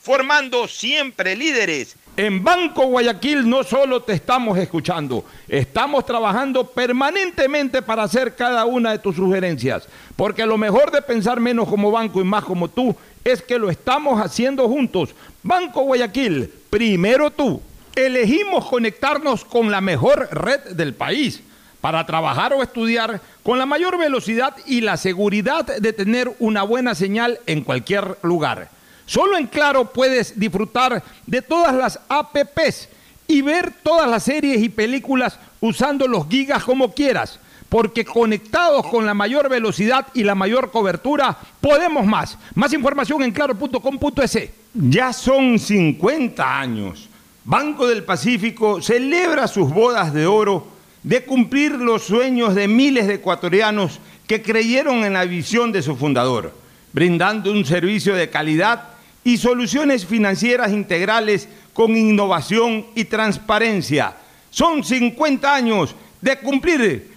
formando siempre líderes. En Banco Guayaquil no solo te estamos escuchando, estamos trabajando permanentemente para hacer cada una de tus sugerencias, porque lo mejor de pensar menos como banco y más como tú es que lo estamos haciendo juntos. Banco Guayaquil, primero tú. Elegimos conectarnos con la mejor red del país para trabajar o estudiar con la mayor velocidad y la seguridad de tener una buena señal en cualquier lugar. Solo en Claro puedes disfrutar de todas las APPs y ver todas las series y películas usando los gigas como quieras, porque conectados con la mayor velocidad y la mayor cobertura, podemos más. Más información en claro.com.es. Ya son 50 años. Banco del Pacífico celebra sus bodas de oro de cumplir los sueños de miles de ecuatorianos que creyeron en la visión de su fundador, brindando un servicio de calidad y soluciones financieras integrales con innovación y transparencia. Son 50 años de cumplir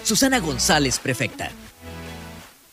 Susana González, prefecta.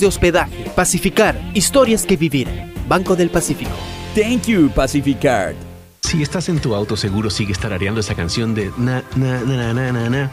de hospedaje. Pacificar, historias que vivir. Banco del Pacífico. Thank you, Pacificard. Si estás en tu auto, seguro sigues tarareando esa canción de na na na na na na.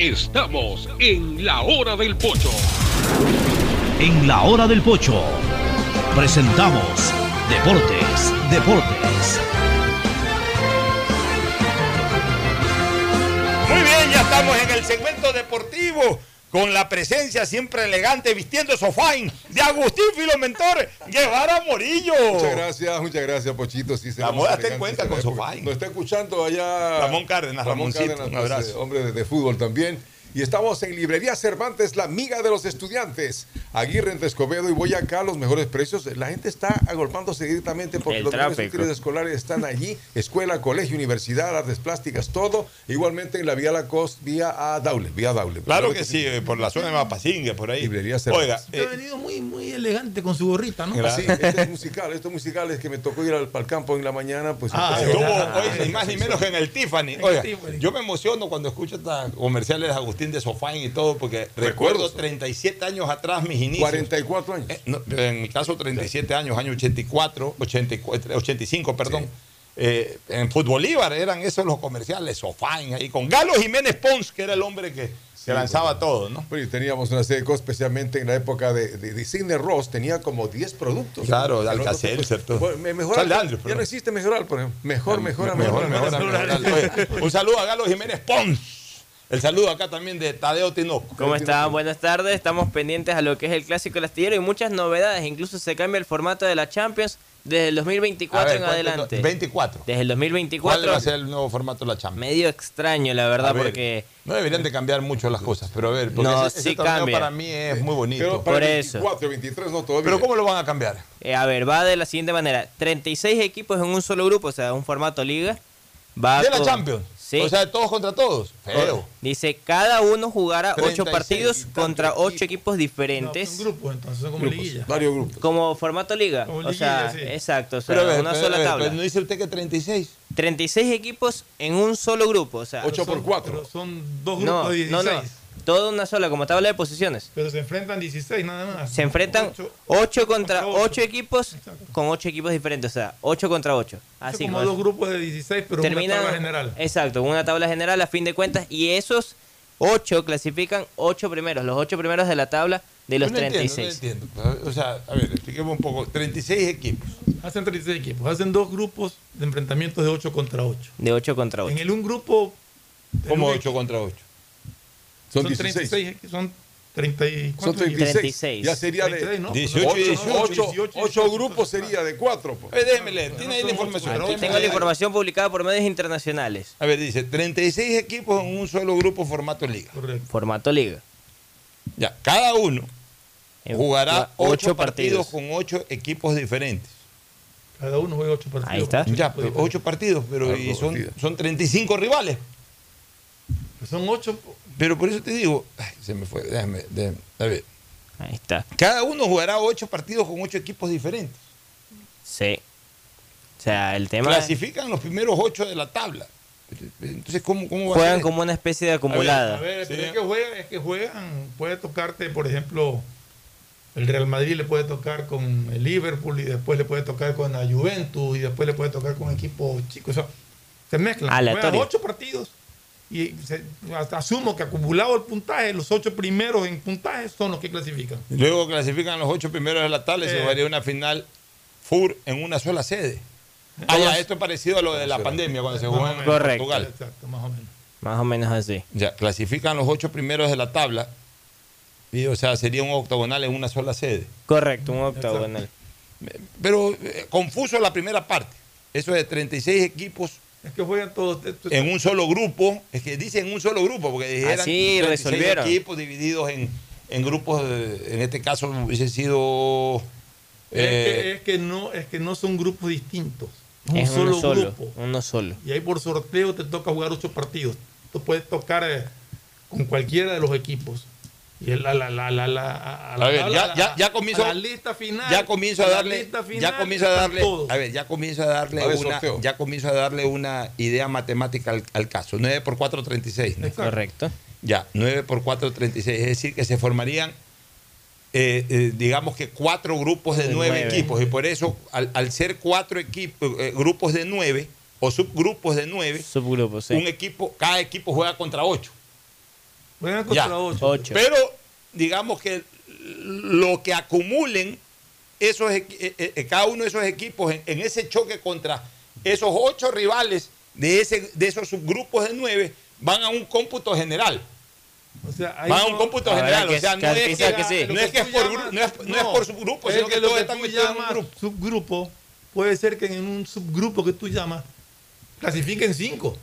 Estamos en la hora del pocho. En la hora del pocho presentamos Deportes, Deportes. Muy bien, ya estamos en el segmento deportivo con la presencia siempre elegante, vistiendo sofain de Agustín Filomentor Guevara Morillo. Muchas gracias, muchas gracias, Pochito. Sí, La moda te cuenta con Sofain. Nos está escuchando allá Ramón Cárdenas, Ramón Cárdenas, un pues, abrazo. eh, hombre de, de fútbol también. Y estamos en Librería Cervantes, la amiga de los estudiantes. Aguirre, entre Escobedo y Boyacá, los mejores precios. La gente está agolpándose directamente porque El los útiles escolares están allí. Escuela, colegio, universidad, artes plásticas, todo. Igualmente en la vía Lacoste, vía a Daule, vía Daule. Claro que sí, eh, por la zona de Mapasingue, por ahí. Librería Oiga, Cervantes. eh, ha venido muy, muy elegante con su gorrita, ¿no? Sí, este es musical, esto es musical, es que me tocó ir al, al campo en la mañana, pues Ah, estuvo hoy ni más ni menos que en el Tiffany. El Oiga, Tiffany. yo me emociono cuando escucho estas comerciales de Agustín de Sofain y todo, porque recuerdo 37 años atrás mis inicios. 44 años. Eh, no, en mi caso 37 años, año 84, 84 85, perdón. Eh, en Futbolívar eran esos los comerciales, Sofain ahí, con Galo Jiménez Pons, que era el hombre que, que lanzaba todo, ¿no? Bueno, y teníamos una serie de cosas, especialmente en la época de, de, de Sidney Ross, tenía como 10 productos. Claro, ¿no? me- mejorar, Sal de Andrews, ya no existe mejorar, por ejemplo. Mejor, mejora, Mejor, mejora. mejor, mejor. Oye, Un saludo a Galo Jiménez Pons. El saludo acá también de Tadeo Tinoco. ¿Cómo están? Buenas tardes. Estamos pendientes a lo que es el clásico del astillero y muchas novedades. Incluso se cambia el formato de la Champions desde el 2024 A ver, en ¿cuánto- adelante. 24. Desde el ¿Cuál 2024. va a ser el nuevo formato de la Champions? Medio extraño, la verdad, ver, porque No deberían de cambiar mucho las cosas, pero a ver, porque No, ese, ese sí torneo cambia. para mí es muy bonito. Pero para Por el eso. 24, 23 no todavía. Pero ¿cómo lo van a cambiar? Eh, a ver, va de la siguiente manera. 36 equipos en un solo grupo, o sea, un formato liga. Va ¿De la con- Champions? Sí. O sea, todos contra todos. Feo. Dice, cada uno jugará 8 36 partidos contra 8 equipos diferentes. Son grupos, entonces son como Grupos, liguilla. Varios grupos. Como formato liga. Como o sea, sí. exacto. O sea, Pero una pero, sola ver, tabla. pero ¿No dice usted que 36? 36 equipos en un solo grupo. O sea, 8 por Son- 4. pero son dos grupos no, de 16. no, no. Todo una sola, como tabla de posiciones. Pero se enfrentan 16 nada más. Se enfrentan Ocho- 8 contra contra 8 equipos con 8 equipos diferentes. O sea, 8 contra 8. Así como dos grupos de 16, pero terminan, una tabla general. Exacto, una tabla general a fin de cuentas. Y esos 8 clasifican 8 primeros, los 8 primeros de la tabla de los no entiendo, 36. no entiendo. O sea, a ver, expliquemos un poco. 36 equipos. Hacen 36 equipos. Hacen dos grupos de enfrentamientos de 8 contra 8. De 8 contra 8. En el un grupo. ¿Cómo el 8 contra 8? Son Son 16. 36, equi- son 30 y- Son ¿cuántos equipos? 36. Ya sería de 36, ¿no? 18 y 18. 8, 8 grupos sería de 4. Eh, déjeme leer, tiene ahí la información. Aquí déjeme tengo la información publicada por medios internacionales. A ver, dice 36 equipos en un solo grupo formato liga. Correcto. Formato liga. Ya, cada uno En- jugará ocho 8 partidos partidos. con 8 equipos diferentes. Cada uno juega 8 partidos. Ahí está. Ocho Ya, equipos pero diferentes. 8 partidos, pero y son, son 35 rivales. Son 8. Pero por eso te digo, ay, se me fue, déjame, déjame, a ver. Ahí está. Cada uno jugará 8 partidos con 8 equipos diferentes. Sí. O sea, el tema. Clasifican los primeros 8 de la tabla. Entonces, ¿cómo, cómo va a Juegan ser? como una especie de A acumulada. ver, pero Sí. es que juegan, es que juegan. Puede tocarte, por ejemplo, el Real Madrid le puede tocar con el Liverpool y después le puede tocar con la Juventus y después le puede tocar con equipos chicos. O sea, se mezclan. Aleatorio. Juegan 8 partidos y se- asumo que acumulado el puntaje, los 8 primeros en puntaje son los que clasifican. Luego clasifican los 8 primeros de la tabla y se Eh. jugaría una final FUR en una sola sede. Ah, ya, esto es parecido a lo de la pandemia cuando se jugó en Correcto. Portugal. Exacto, más o menos. Más o menos así. Ya, clasifican los 8 primeros de la tabla. Y, o sea, sería un octogonal en una sola sede. Correcto, un octagonal. Pero eh, confuso la primera parte. Eso de 36 equipos Es que juegan todos. esto- en un solo grupo. Es que dicen un solo grupo, porque dijeran Así 36 resolvieron. equipos divididos en, en grupos. de- en este caso hubiese sido. Es, eh, que, es que no, es que no son grupos distintos. Es un Es solo, uno solo. grupo. Uno solo. Y ahí por sorteo te toca jugar ocho partidos. Tú puedes tocar eh, con cualquiera de los equipos. Y el- la, la, la, la, la- a, A la ver, tabla- ya, ya, ya a comienzo, la lista final. ya comienzo a la darle, lista final ya comienzo a darle, a ver, ya comienzo a darle A ver, una, sorteo. ya comienzo a darle una idea matemática al, al caso. 9 por 4, 36. ¿no? Correcto. Ya, 9 por 4, 36. Es decir, que se formarían, eh, eh, digamos que cuatro grupos de De nueve nueve. equipos. Y por eso, al, al ser cuatro equipos, eh, grupos de nueve o subgrupos de nueve, Subgrupos, sí. un equipo, cada equipo juega contra ocho. Juegan Ya. contra ocho. Ocho. Pero digamos que lo que acumulen esos, equi- eh, eh, cada uno de esos equipos en, en ese choque contra esos ocho rivales de, ese, de esos subgrupos de nueve van a un cómputo general. O sea, Van a un cómputo general. que O sea, no es que, no es, por, no es, por subgrupo, sino que que, lo que están tú metidos en un subgrupo puede ser que en un subgrupo que tú llamas clasifiquen cinco,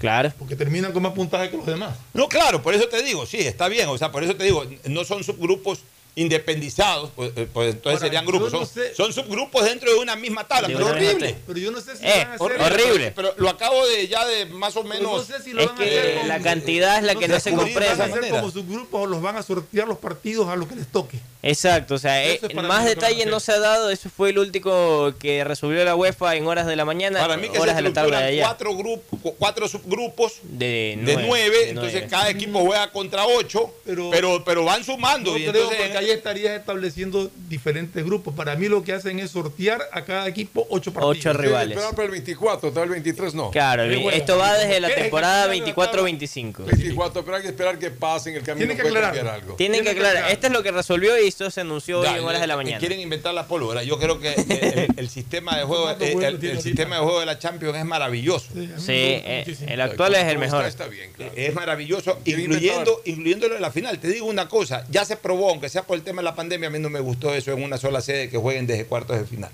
Claro. porque terminan con más puntaje que los demás. No, claro, por eso te digo, sí, está bien. O sea, por eso te digo, no son subgrupos independizados, pues, eh, pues entonces Ahora, serían grupos. no Son, sé- son subgrupos dentro de una misma tabla, De pero horrible. Pero yo no sé si Eh, van a hacer horrible. Pero lo acabo de ya de más o menos. no sé si lo Es van a hacer que la cantidad es la que no se lo comprende. Van a hacer como subgrupos o los van a sortear los partidos a lo que les toque. Exacto, o sea, eh, más que detalle no se ha dado, eso fue el último que resolvió la UEFA en horas de la mañana, Para mí que se horas de la tarde de cuatro, grupos, cuatro subgrupos De de nueve. nueve, de entonces nueve. cada equipo juega contra ocho, Pero- pero, pero, van sumando. Yo y entonces, ahí estarías estableciendo diferentes grupos. Para mí lo que hacen es sortear a cada equipo ocho partidos. Ocho rivales. Esperar para el 24, tal el 23 no. Claro, bueno. esto va desde la temporada ¿Qué? 24-25. 24, pero hay que esperar que pasen el camino. Tiene que aclarar. cambiar algo. Tienen que aclarar, aclarar. esto es lo que resolvió y esto se anunció ya, hoy en horas de la eh, mañana. Quieren inventar la pólvora. Yo creo que el, el sistema de juego, ¿Cuántos eh, el, sistema de juego de la Champions es maravilloso. Sí, Sí, eh, el actual es el mejor. Está, bien, claro. Es maravilloso, incluyendo, incluyéndolo en la final. Te digo una cosa, ya se probó, aunque sea por el tema de la pandemia, a mí no me gustó eso en una sola sede que jueguen desde cuartos de final.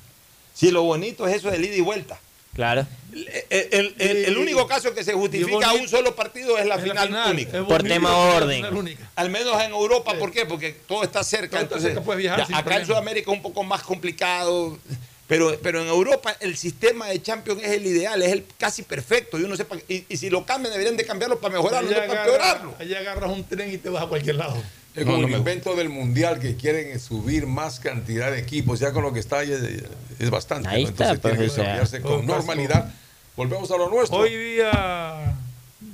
Si lo bonito es eso del ida y vuelta. Claro. El, el- el- el Sí. único caso que se justifica un solo partido es la Es final, única. Por tema orden. Al menos en Europa, ¿por qué? Porque todo está cerca. Todo está entonces, cerca, viajar ya, acá en. Sudamérica es un poco más complicado. Pero, pero en Europa el sistema de Champions es el ideal, es el casi perfecto. Y, uno sepa, y, y si lo cambian, deberían de cambiarlo para mejorarlo, Allá no para agarras- empeorarlo. allá agarras un tren y te vas a cualquier lado. Es No, como no el invento del mundial que quieren subir más cantidad de equipos. Ya con lo que está ahí es, es bastante. Ahí ¿no? está, Entonces tiene pues, que todo con normalidad. Volvemos a lo nuestro. Hoy día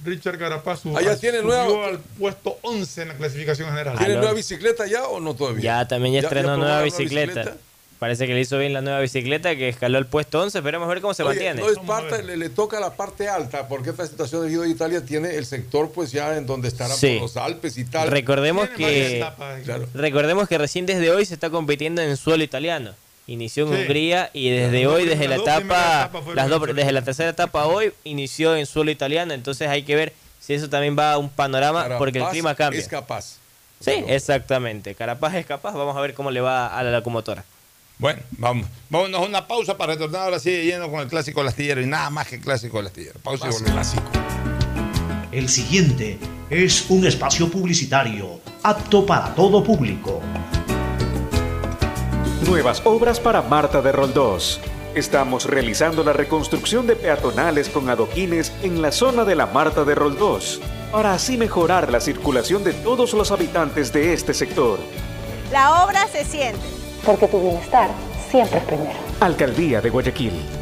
Richard Carapaz Ah, ya tiene nueva- al puesto 11 en la clasificación general. ¿Tiene nueva bicicleta ya o no todavía? Ya también ya estrenó nueva bicicleta. Parece que le hizo bien la nueva bicicleta que escaló el puesto 11. Esperemos ver cómo se Oye, mantiene. no es parte, le, le toca la parte alta, porque esta situación del Giro de Italia tiene el sector, pues ya en donde estarán Sí. por los Alpes y tal. Recordemos que etapas. Claro. recordemos que recién desde hoy se está compitiendo en suelo italiano. Inició en Sí. Hungría y desde hoy, desde la etapa, las dos, desde la tercera etapa hoy inició en suelo italiano. Entonces hay que ver si eso también va a un panorama Carapaz porque el clima cambia. Es capaz. Sí, exactamente. Carapaz es capaz. Vamos a ver cómo le va a la locomotora. Bueno, vamos. Vámonos a una pausa para retornar ahora sí de lleno con el clásico del astillero y nada más que el clásico del astillero. Pausa y Más volvemos. clásico. El siguiente es un espacio publicitario apto para todo público. Nuevas obras para Marta de Roldós. Estamos realizando la reconstrucción de peatonales con adoquines en la zona de la Marta de Roldós, para así mejorar la circulación de todos los habitantes de este sector. La obra se siente. Porque tu bienestar siempre es primero. Alcaldía de Guayaquil.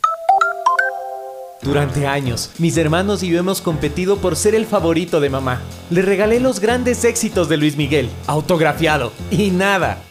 Durante años, mis hermanos y yo hemos competido por ser el favorito de mamá. Le regalé los grandes éxitos de Luis Miguel, autografiado, y nada.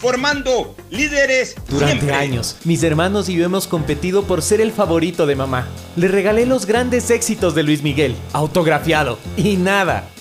formando líderes Durante siempre. años, mis hermanos y yo hemos competido por ser el favorito de mamá. Le regalé los grandes éxitos de Luis Miguel, autografiado, y nada.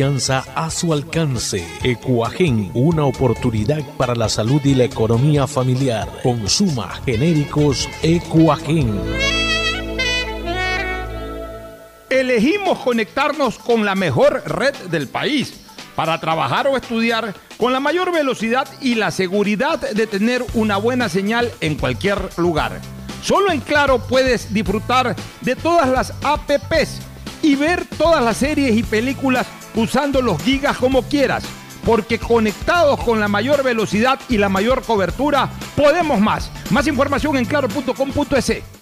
a su alcance. Ecuagen, una oportunidad para la salud y la economía familiar. Consuma genéricos Ecuagen. Elegimos conectarnos con la mejor red del país para trabajar o estudiar con la mayor velocidad y la seguridad de tener una buena señal en cualquier lugar. Solo en Claro puedes disfrutar de todas las apps y ver todas las series y películas usando los gigas como quieras, porque conectados con la mayor velocidad y la mayor cobertura, podemos más. Más información en claro.com.es.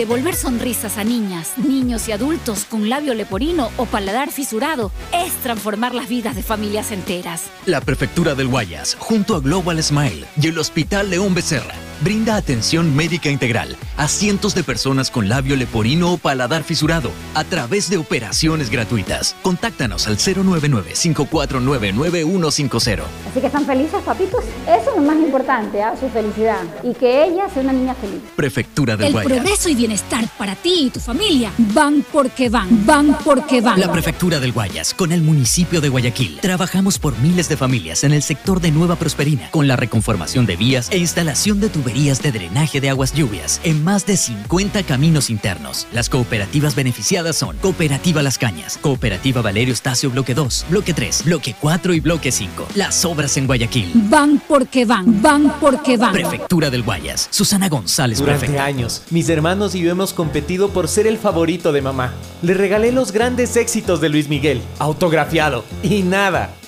Devolver sonrisas a niñas, niños y adultos con labio leporino o paladar fisurado es transformar las vidas de familias enteras. La Prefectura del Guayas, junto a Global Smile y el Hospital León Becerra, brinda atención médica integral a cientos de personas con labio leporino o paladar fisurado a través de operaciones gratuitas. Contáctanos al 099-549-9150. Así que están felices, papitos. Eso es lo más importante, ¿ah? su felicidad. Y que ella sea una niña feliz. Prefectura del El Guayas. progreso y bienestar para ti y tu familia van porque van, van porque van. La Prefectura del Guayas, con el municipio de Guayaquil. Trabajamos por miles de familias en el sector de Nueva Prosperina, con la reconformación de vías e instalación de tuberías de drenaje de aguas lluvias en más de 50 caminos internos. Las cooperativas beneficiadas son Cooperativa Las Cañas, Cooperativa Valerio Estacio Bloque 2, Bloque 3, Bloque 4 y Bloque 5. Las obras en Guayaquil. Van porque van, van porque van. Prefectura del Guayas. Susana González, Durante prefecta. años, mis hermanos y yo hemos competido por ser el favorito de mamá. Le regalé los grandes éxitos de Luis Miguel, autografiado, y nada.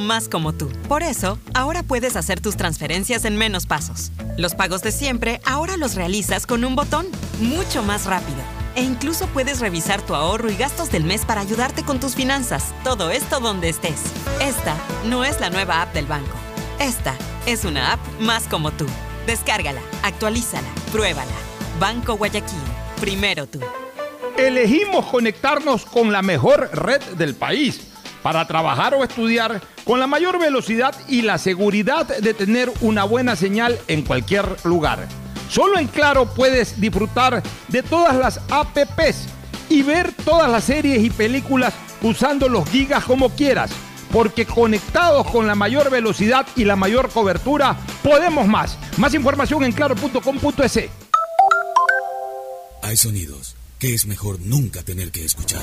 más como tú. Por eso, ahora puedes hacer tus transferencias en menos pasos. Los pagos de siempre ahora los realizas con un botón, mucho más rápido. E incluso puedes revisar tu ahorro y gastos del mes para ayudarte con tus finanzas. Todo esto donde estés. Esta no es la nueva app del banco. Esta es una app más como tú. Descárgala, actualízala, pruébala. Banco Guayaquil. Primero tú. Elegimos conectarnos con la mejor red del país para trabajar o estudiar con la mayor velocidad y la seguridad de tener una buena señal en cualquier lugar. Solo en Claro puedes disfrutar de todas las apps y ver todas las series y películas usando los gigas como quieras. Porque conectados con la mayor velocidad y la mayor cobertura, podemos más. Más información en claro.com.es. Hay sonidos que es mejor nunca tener que escuchar.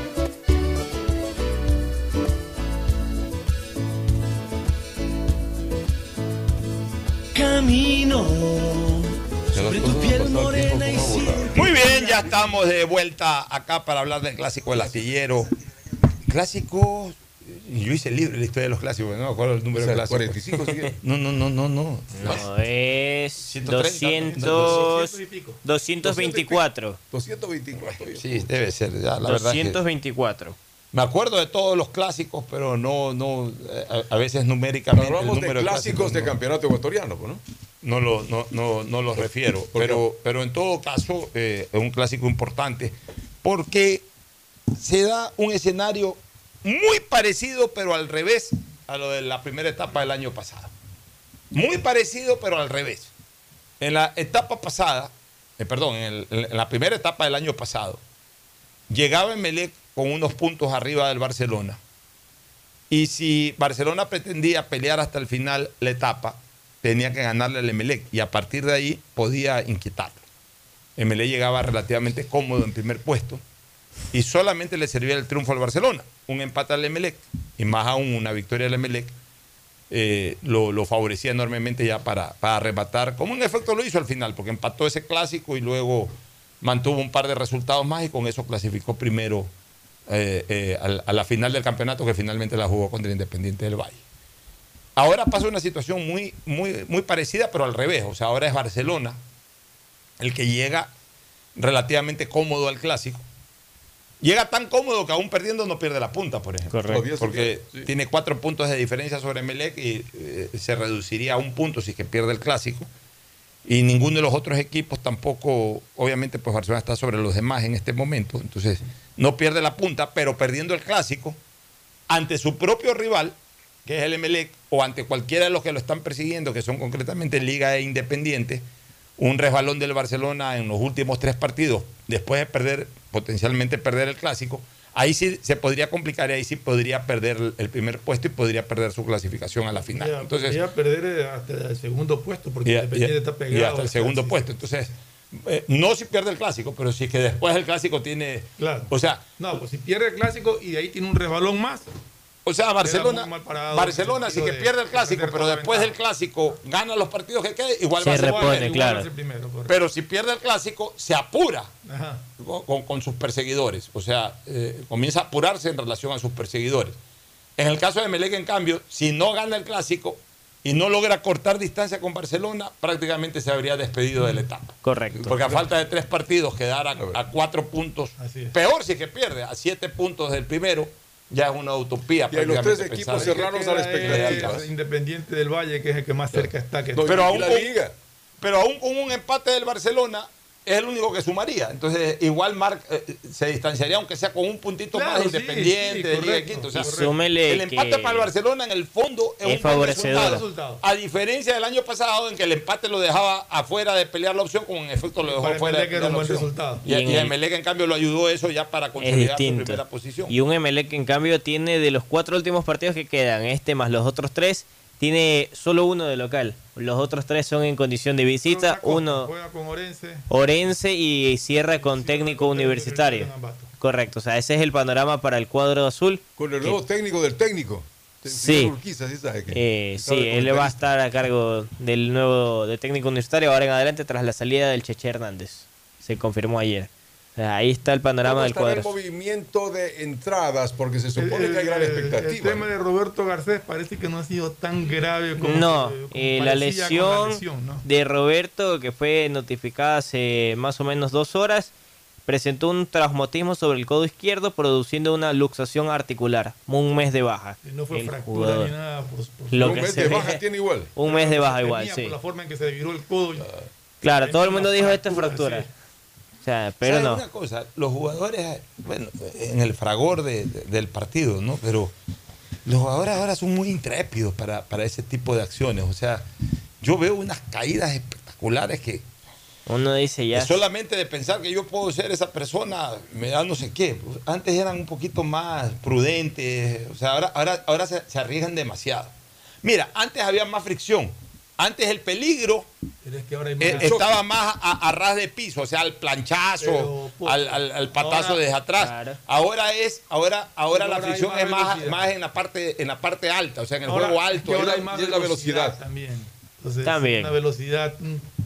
Camino sobre tu piel morena y Muy bien, ya estamos de vuelta acá para hablar del clásico del astillero. Clásico. Yo hice el libro, la historia de los clásicos, no me acuerdo el número O sea, de clásico. 45 sigue. No, no, no, no, no. No, es 130, 200, 200 224. 224. Sí, debe ser, ya, la verdad. que- 224. Me acuerdo de todos los clásicos, pero no, no, eh, a, a veces numéricamente. el Hablamos de número clásicos de no- campeonato ecuatoriano, pues, ¿no? No lo, no, no, no lo refiero. Pero, pero en todo caso, eh, es un clásico importante. Porque se da un escenario muy parecido, pero al revés, a lo de la primera etapa del año pasado. Muy parecido, pero al revés. En la etapa pasada, eh, perdón, en, el- en la primera etapa del año pasado, llegaba Emelec con unos puntos arriba del Barcelona. Y si Barcelona pretendía pelear hasta el final la etapa, tenía que ganarle al Emelec y a partir de ahí podía inquietarlo. Emelec llegaba relativamente cómodo en primer puesto y solamente le servía el triunfo al Barcelona. Un empate al Emelec y más aún una victoria al Emelec eh, lo, lo favorecía enormemente ya para, para arrebatar, como en efecto lo hizo al final, porque empató ese clásico y luego mantuvo un par de resultados más y con eso clasificó primero eh, eh, a, la final del campeonato que finalmente la jugó contra el Independiente del Valle. Ahora pasa una situación muy, muy, muy parecida, pero al revés. O sea, ahora es Barcelona el que llega relativamente cómodo al clásico. Llega tan cómodo que aún perdiendo no pierde la punta, por ejemplo. Correcto. Porque sí. tiene cuatro puntos de diferencia sobre Melec y eh, se reduciría a un punto si es que pierde el clásico. Y ninguno de los otros equipos tampoco, obviamente, pues Barcelona está sobre los demás en este momento. Entonces, no pierde la punta, pero perdiendo el clásico ante su propio rival, que es el Emelec, o ante cualquiera de los que lo están persiguiendo, que son concretamente Liga e Independiente, un resbalón del Barcelona en los últimos tres partidos, después de perder, potencialmente perder el clásico, ahí sí se podría complicar y ahí sí podría perder el- primer puesto y podría perder su clasificación a la final. Ya, Entonces, podría perder eh, hasta el segundo puesto porque y, Independiente y- está y pegado. hasta el segundo puesto. Entonces, eh, no si pierde el clásico, pero sí que después el clásico tiene. Claro. O sea, No, pues si pierde el clásico y de ahí tiene un resbalón más. O sea, Barcelona, Barcelona el sí que de pierde el clásico, pero después del clásico gana los partidos que queden, igual Se va a ser repone, primero. Igual claro. primero, correcto. Pero si pierde el clásico, se apura Ajá. con, con- sus perseguidores. O sea, eh, comienza a apurarse en relación a sus perseguidores. En el caso de Melec, en cambio, si no gana el clásico y no logra cortar distancia con Barcelona, prácticamente se habría despedido de la etapa. Correcto. Porque a falta de tres partidos, quedar a, a cuatro puntos, Así es. peor si es que pierde, a siete puntos del primero, ya es una utopía. Y los tres equipos cerraron a la expectativa. Independiente del Valle, que es el que más cerca está. Que No, Pero aún la con- liga. Pero aún con un empate del Barcelona, es el único que sumaría. Entonces, igual Marc eh, se distanciaría, aunque sea con un puntito Claro, más sí, independiente sí, de Liga de Quito. O sea, el empate para el Barcelona en el fondo es, es un buen resultado. A diferencia del año pasado, en que el empate lo dejaba afuera de pelear la opción, como en efecto lo dejó Para fuera de pelear un la buen opción. Y, Y el- Emelec, en cambio, lo ayudó eso ya para consolidar su primera posición. Y un Emelec que en cambio tiene de los cuatro últimos partidos que quedan, este más los otros tres, tiene solo uno de local. Los otros tres son en condición de visita, uno Juega con Orense. Orense y cierra con técnico universitario. Correcto, o sea, ese es el panorama para el cuadro azul. Con el que- nuevo técnico del técnico. Sí. Urquiza, sí sabe que- Eh, sí, él va a estar a cargo del nuevo de técnico universitario ahora en adelante tras la salida del Cheche Hernández. Se confirmó ayer. Ahí está el panorama ¿Cómo del estará el cuadro. movimiento de entradas? Porque se supone El- que hay gran expectativa. El tema de Roberto Garcés parece que no ha sido tan grave como, No, como eh, la, parecía con lesión la lesión, ¿no? de Roberto, que fue notificada hace más o menos dos horas, presentó un traumatismo sobre el codo izquierdo, produciendo una luxación articular. Un mes de baja. No fue el fractura jugador. ni nada. Por, por- Lo un que mes se de ve- baja tiene igual. Un mes de baja Tenía igual, por sí. la forma en que se viró el codo. Claro, todo el mundo dijo esta es fractura, fractura. sí. O sea, pero ¿Sabes no. una cosa? Los jugadores, bueno, en el fragor de- de- del partido, ¿no? Pero los jugadores ahora son muy intrépidos para, para ese tipo de acciones. O sea, yo veo unas caídas espectaculares que, Uno dice ya. solamente de pensar que yo puedo ser esa persona me da no sé qué. Antes eran un poquito más prudentes. O sea, ahora, ahora, ahora se, se arriesgan demasiado. Mira, antes había más fricción. Antes el peligro es que ahora eh, choque. estaba más a, a ras de piso, o sea, al planchazo, Pero, pues, al, al- al patazo ahora- desde atrás. Claro. Ahora es, ahora, ahora la fricción es más, velocidad. más en la parte, en la parte alta, o sea, en el Ahora- juego es alto. que ahora Es hay la- más y es la velocidad, velocidad. también. Entonces, También. Una velocidad.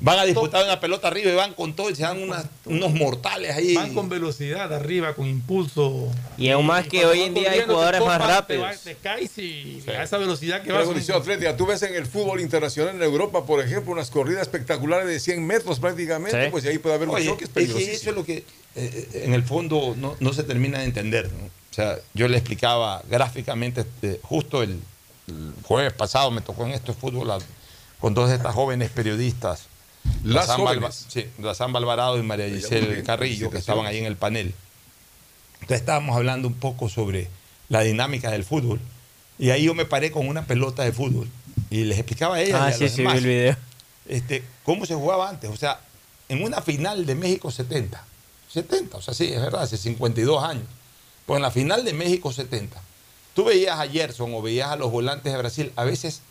Van a disputar una pelota arriba y van con todo y se dan unas- unos mortales ahí. Van con velocidad arriba, con impulso. Y aún más que hoy en día hay jugadores más rápidos. Te, caes y a esa velocidad que Pero vas. atlética, tú ves en el fútbol internacional en Europa, por ejemplo, unas corridas espectaculares de 100 metros prácticamente, Sí. pues ahí puede haber un Oye, choque es que eso es lo que eh, en el fondo no, no se termina de entender. ¿no? O sea, yo le explicaba gráficamente, este, justo el, el jueves pasado me tocó en esto de fútbol a- con dos de estas jóvenes periodistas, Las Razán Balba- jóvenes. sí, Razán Alvarado y María Giselle Carrillo, que estaban ahí en el panel. Entonces estábamos hablando un poco sobre la dinámica del fútbol. Y ahí yo me paré con una pelota de fútbol y les explicaba a ella Ah, y a sí, los sí, vi demás, el video. este, cómo se jugaba antes. O sea, en una final de México 70, 70, o sea, sí, es verdad, hace 52 años. Pues en la final de México 70, tú veías a Gerson o veías a los volantes de Brasil a veces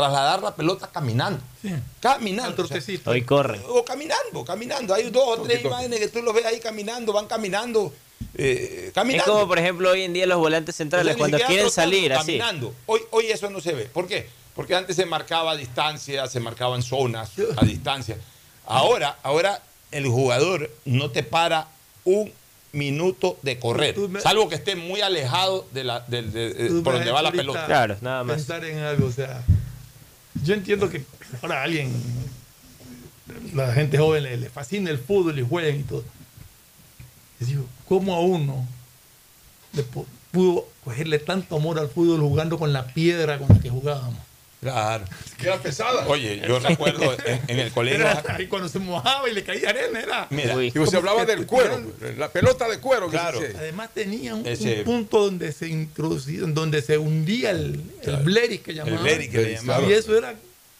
trasladar la pelota caminando. Sí. Caminando. O sea. Hoy corre. o caminando, caminando. Hay dos o tres Toque, toque. imágenes que tú los ves ahí caminando, van caminando, eh, Es caminando. como, por ejemplo, hoy en día los volantes O sea, centrales, cuando quieren salir así. Caminando. Hoy, hoy eso no se ve. ¿Por qué? Porque antes se marcaba distancia, se marcaban zonas a distancia. Ahora, ahora el jugador no te para un minuto de correr, me- salvo que esté muy alejado de la, de- por donde va la pelota. Claro, nada más. Pensar en algo, o sea, yo entiendo que ahora alguien, la gente joven le, fascina el fútbol y juegan y todo. Y digo, ¿cómo a uno le pu- pudo cogerle tanto amor al fútbol jugando con la piedra con la que jugábamos? Claro. Era pesada. Oye, yo recuerdo en, en el colegio. Y cuando se mojaba y le caía arena, era. Mira, Y se hablaba del cuero, la pelota de cuero. Claro. Además tenía un, punto donde se introducía, donde se hundía el, el bleris que llamaban. bleris que le llamaban. Y eso era,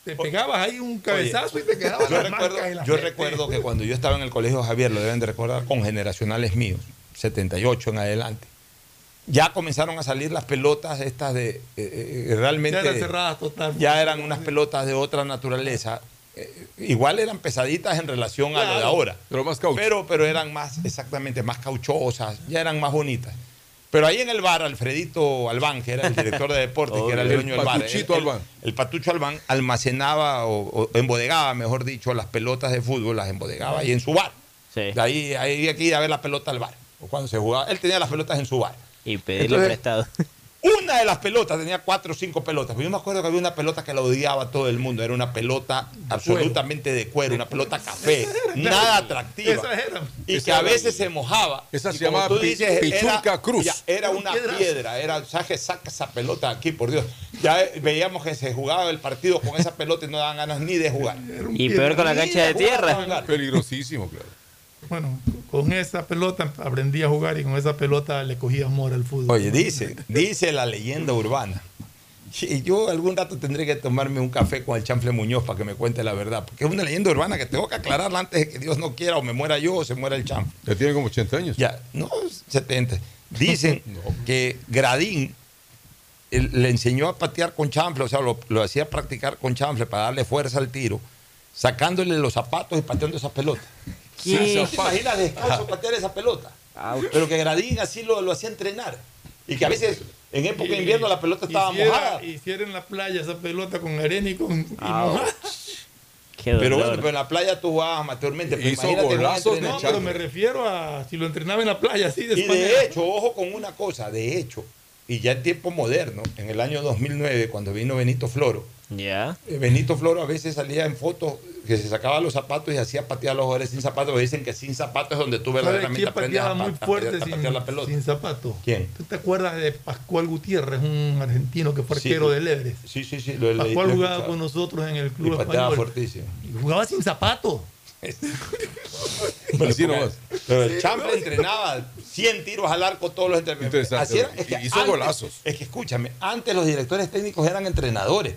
te pegabas ahí un cabezazo y te quedabas Yo recuerdo, marcas en la yo recuerdo que cuando yo estaba en el colegio Javier, lo deben de recordar, con generacionales míos, 78 en adelante, ya comenzaron a salir las pelotas estas de eh, eh, realmente Ya eran cerradas total. ya eran unas pelotas de otra naturaleza. Eh, igual eran pesaditas en relación a lo de ahora. Pero más caucho. Pero, pero eran más, exactamente, más cauchosas, ya eran más bonitas. Pero ahí en el bar, Alfredito Albán, que era el director de deportes, que era el El dueño del bar, Albán. el Patucho Albán almacenaba o, o embodegaba, mejor dicho, las pelotas de fútbol, las embodegaba ahí en su bar. Sí. De ahí, ahí había que ir a ver la pelota al bar. O cuando se jugaba, él tenía las pelotas en su bar. Y pedirle Entonces, prestado. Una de las pelotas tenía cuatro o cinco pelotas. Pero yo me acuerdo que había una pelota que la odiaba todo el mundo. Era una pelota absolutamente de cuero, una pelota café, nada atractiva. Esas eran. Y que a veces se mojaba. esa Y se llamaba tú dices, era, Cruz. ya, era una Piedras. piedra, era, ¿sabes? Saca esa pelota aquí, por Dios. Ya eh, veíamos que se jugaba el partido con esa pelota y no daban ganas ni de jugar. Y peor con la cancha de tierra. Peligrosísimo, claro. Bueno, con esa pelota aprendí a jugar y con esa pelota le cogía amor al fútbol. Oye, dice, dice la leyenda urbana. Y yo algún rato tendré que tomarme un café con el chanfle Muñoz para que me cuente la verdad. Porque es una leyenda urbana que tengo que aclararla antes de que Dios no quiera o me muera yo o se muera el chanfle. Ya tiene como 80 años. Ya, no, 70. Dicen que Gradín él le enseñó a patear con chanfle, o sea, lo, lo hacía practicar con chanfle para darle fuerza al tiro, sacándole los zapatos y pateando esas pelotas. ¿Qué? ¿Te imaginas descalzo patear esa pelota? Pero que Gradín así lo, lo hacía entrenar. Y que a veces en época de invierno la pelota estaba Hiciera- mojada. Hiciera en la playa esa pelota con arena y con y Ah, mojada. Qué Pero bueno, pero en la playa tú jugabas amateurmente. Pero Hizo golazos No, pero me refiero a si lo entrenaba en la playa así de Y manera. de hecho, ojo con una cosa, de hecho, y ya en tiempo moderno, en el año 2009, cuando vino Benito Floro, Ya. eh, Benito Floro a veces salía en fotos que se sacaba los zapatos y hacía patear a los jugadores sin zapatos. porque Dicen que sin zapatos es donde tú ¿Sabes verdaderamente quién aprendes a, pateaba pa- muy a fuerte a sin, patear la pelota. sin zapato? ¿Quién? ¿Tú te acuerdas de Pascual Gutiérrez, un argentino que fue Sí. arquero del Everest? Sí, sí, sí. Lo, Pascual lo jugaba escuchado. con nosotros en el Y club pateaba español. fuertísimo. Y jugaba sin zapato. Pero, Así nomás. pero el Chample entrenaba 100 tiros al arco todos los entrenamientos. Así era- es que Hizo antes- golazos. Es que escúchame, antes los directores técnicos eran entrenadores.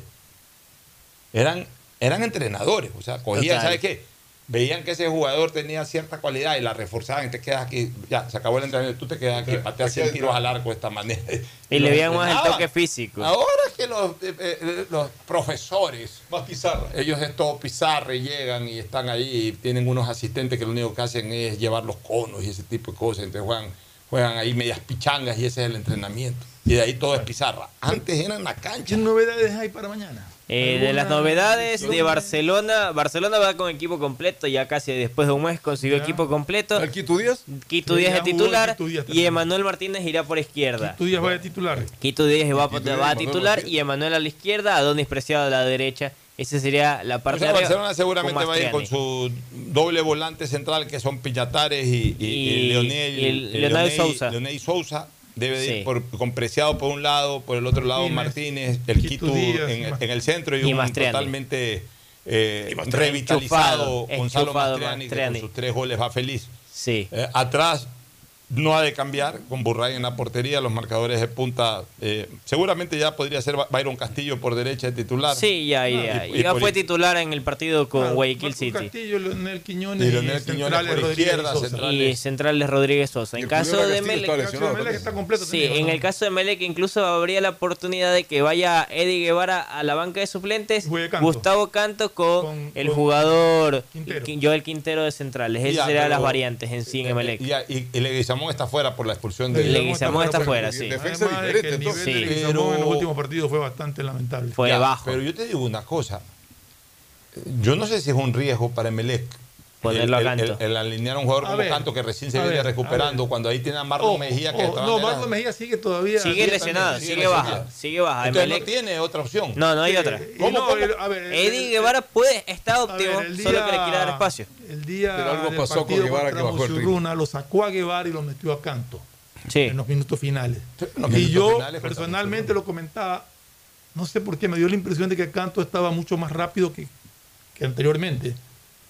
Eran, eran entrenadores. O sea, cogían. ¿sabes qué? Veían que ese jugador tenía cierta cualidad y la reforzaban y te quedas aquí. Ya, se acabó el entrenamiento. Tú te quedas aquí, pateas 100 tiros al arco de esta manera. Y le veían más el toque físico. Ahora es que los, eh, eh, los profesores, más pizarra, ellos es todo pizarra y llegan y están ahí y tienen unos asistentes que lo único que hacen es llevar los conos y ese tipo de cosas. Entonces juegan, juegan ahí medias pichangas y ese es el entrenamiento. Y de ahí todo es pizarra. Antes era en la cancha. ¿Qué novedades hay para mañana? Eh, de las ¿Alguna- novedades de Barcelona, Barcelona va con equipo completo, ya casi después de un mes consiguió Ya. equipo completo. ¿Al Quito Díaz? Quito Díaz de titular Quito Díaz y. Emanuel Martínez irá por izquierda. Tú ya vas de titular. Quito Díaz va, Quito va Díaz, a titular y Emanuel a la izquierda, Adonis Preciado a la derecha. Esa sería la O parte sea, de arriba, Barcelona seguramente va a ir con su doble volante central que son Pillatares y, y, y Y- Leonel, y el- eh, Leonel Sousa. Leonel Sousa. Debe de ir por, con Preciado por un lado, por el otro lado Martínez, Martínez, el Quito Quito Díaz, en, el centro y, y un Mastriani. totalmente eh, revitalizado Gonzalo enchufado Mastriani, que Mastriani. con sus tres goles va feliz. Sí. Eh, atrás no ha de cambiar con Burray en la portería, los marcadores de punta. eh, seguramente ya podría ser Byron Castillo por derecha de titular. Sí, ya, ya. Y- y ya fue titular en el partido con Claro, Guayaquil Marco City. Castillo, Leonel Quiñones Y Leonel Quiñones centrales por Rodríguez izquierda, y Sosa. central. Y centrales Rodríguez Sosa. En caso de Castillo Melec, de Melec está completo. Sí, en el caso de Melec incluso habría la oportunidad de que vaya Eddie Guevara a la banca de suplentes, Canto. Gustavo Canto con, Con- el con jugador Quintero. Qui- Joel Quintero de centrales. Esas serían las variantes en sí en Eh. Y, y, y Leguizamón está fuera por la expulsión de Leguizamón está fuera, fuera, sí. Defensa Además de que diferente, el nivel entonces. de Sí. Leguizamón en los Pero- últimos partidos fue bastante lamentable. Fue Ya, bajo. Pero yo te digo una cosa. Yo no sé si es un riesgo para Emelec Ponerlo a el, Canto. el- el alinear a un jugador A como ver, Canto que recién se a viene ver, recuperando, a cuando ahí tiene a Marlon Oh, Mejía que oh, estaba no, Marlon Mejía sigue todavía. Sigue lesionado, sigue baja, sigue baja. Entonces no tiene otra opción. No, no hay otra. y ¿Cómo, no, cómo? el- a ver, el- Eddie el- Guevara puede, está óptimo, a solo que le día- quiere dar espacio. El día Pero algo pasó con Guevara que bajó el ritmo. Lo sacó a Guevara y lo metió a Canto Sí. en los minutos finales. los y minutos yo finales personalmente lo comentaba, no sé por qué, me dio la impresión de que Canto estaba mucho más rápido que, que anteriormente.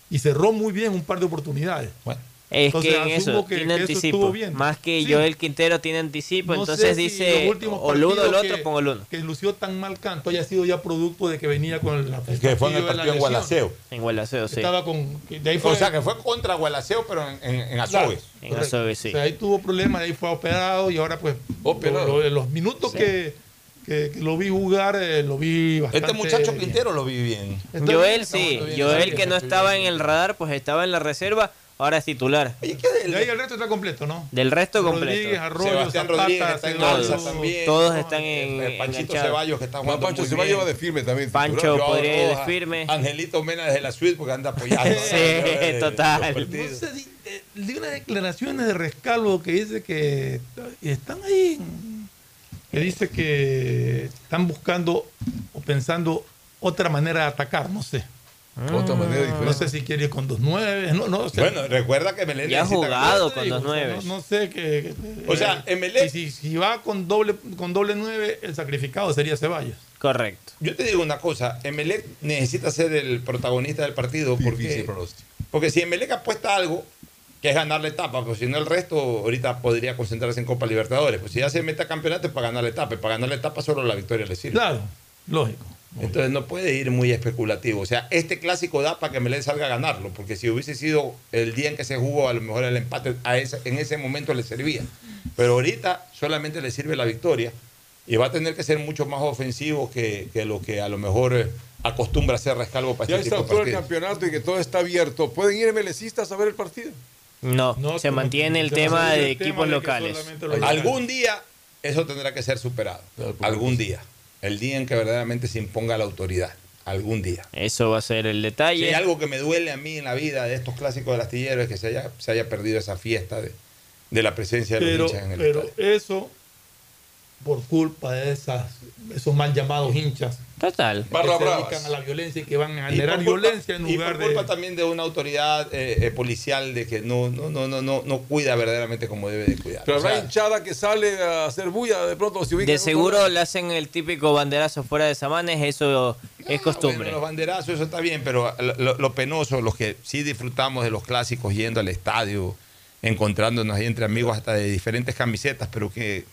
Y cerró muy bien un par de oportunidades. Bueno, Es Entonces, que en asumo eso que- tiene que eso anticipo. estuvo bien. Más que Sí. Joel Quintero tiene anticipo, No entonces si dice los últimos o el uno o el partidos otro, que- pongo el uno. Que lució tan mal Canto haya sido ya producto de que venía con la que fue en el partido en. Gualaceo. En Gualaceo, sí. Estaba con. De ahí fue, O sea, que fue contra Gualaceo, pero en, en, en Claro. Azogues. En Correcto. Azogues, sí. O sea, ahí tuvo problemas, ahí fue operado y ahora pues Operado. lo- lo- los minutos que, que- que lo vi jugar eh, lo vi bastante Este muchacho bien. Quintero lo vi bien. Está Joel bien, sí, bien, Joel que no estaba en el radar, pues estaba en la reserva, ahora es titular. Oye, ¿qué De ahí el resto está completo, ¿no? Del resto Rodríguez, completo. Arroyo, Sebastián Zapata, Rodríguez está en Ceballos. alza también. Todos están en Eh, Panchito enganchados. Ceballos que está jugando Pancho muy va a bien. llevar de firme también. Pancho podría ir de firme. Angelito Mena desde la suite porque anda apoyando. Sí, Eh, total. No sé, di- eh, di unas declaraciones de rescalvo que dice que están ahí, en- que dice que están buscando o pensando otra manera de atacar, no sé. Otra manera diferente. No sé si quiere ir con dos nueve, no, no sé. Bueno, recuerda que Melén Ya ha necesita- jugado con dos o sea, nueves. No, no sé qué. O sea, eh, Emelec- y si, si va con doble con doble nueve, el sacrificado sería Ceballos. Correcto. Yo te digo una cosa, Emelec necesita ser el protagonista del partido porque, porque si Emelec apuesta algo, que es ganar la etapa, pues si no el resto ahorita podría concentrarse en Copa Libertadores. Pues si ya se mete a campeonato es para ganar la etapa, y para ganar la etapa solo la victoria le sirve. Claro, lógico. Entonces no puede ir muy especulativo. O sea, este clásico da para que Melén salga a ganarlo, porque si hubiese sido el día en que se jugó, a lo mejor el empate a ese- en ese momento le servía. Pero ahorita solamente le sirve la victoria y va a tener que ser mucho más ofensivo que, que lo que a lo mejor eh, acostumbra hacer Rescalvo para Ya este está todo el campeonato y que todo está abierto. ¿Pueden ir melecistas a ver el partido? No, No, se mantiene el se tema mantiene de el tema equipos locales. Algún día eso tendrá que ser superado. Algún día. El día en que verdaderamente se imponga la autoridad. Algún día. Eso va a ser el Si detalle. hay algo que me duele a mí en la vida de estos clásicos del astillero es que se haya, se haya perdido esa fiesta de, de la presencia de los hinchas en el pero estadio. eso por culpa de esas esos mal llamados hinchas Total. que Barra se bravas. dedican a la violencia y que van a Y generar por culpa- violencia en y lugar por culpa de también de una autoridad eh, eh, policial de que no, no, no, no, no, no cuida verdaderamente como debe de cuidar. Pero O sea, habrá hinchada que sale a hacer bulla de pronto. Si ubica De seguro le hacen el típico banderazo fuera de Samanes, eso es Ah, costumbre. bueno, los banderazos, eso está bien, pero lo- lo penoso, los que sí disfrutamos de los clásicos yendo al estadio, encontrándonos ahí entre amigos hasta de diferentes camisetas, pero que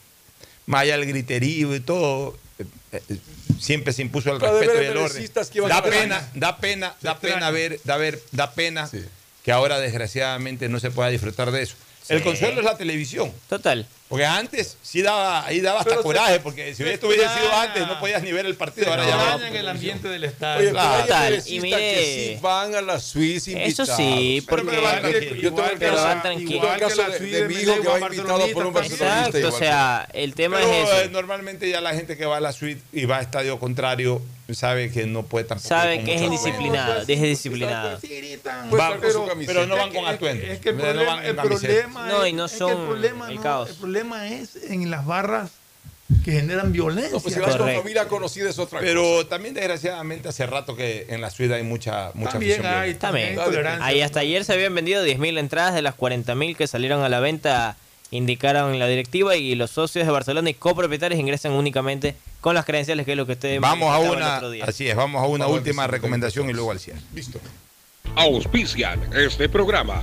más allá del griterío y todo, eh, eh, siempre se impuso el respeto y el orden. Da pena, da pena, da pena ver, da ver, da pena Sí. que ahora desgraciadamente no se pueda disfrutar de eso. El consuelo es la televisión. Total. Porque antes sí daba, ahí daba hasta Pero se- coraje, porque si se esto hubiera sido antes, no podías ni ver el partido. Ahora ya en el ambiente del estadio Oye, Claro. pero Total, y mire- que sí van a la Suiza Eso invitados. sí, Pero porque... me van Yo tengo Igual el que caso, la- yo el caso la de, Suiza de de mi hijo que va invitado por un barcelonista. Exacto, o sea, el tema Pero, es eh, eso. normalmente ya la gente que va a la suite y va a estadio contrario sabe que no puede tampoco. Sabe que es indisciplinado, atuendo. es disciplinado. Sí gritan, Puede Va- estar con su pero, pero no van con atuendo. Es que el no problema, van No, es- y no son el problema, el no, caos. El problema es en las barras que generan violencia. No, pues si vas con Correcto. familia conocida es otra cosa. Pero también desgraciadamente hace rato que en la suite hay mucha, mucha También hay. También. Ahí hasta ayer se habían vendido 10.000 entradas de las 40.000 que salieron a la venta, indicaron la directiva y los socios de Barcelona y copropietarios ingresan únicamente con las credenciales, que es lo que ustedes Vamos a una, otro día. así es, vamos a una Vamos última recomendación y luego al cierre. Listo. Auspician este programa.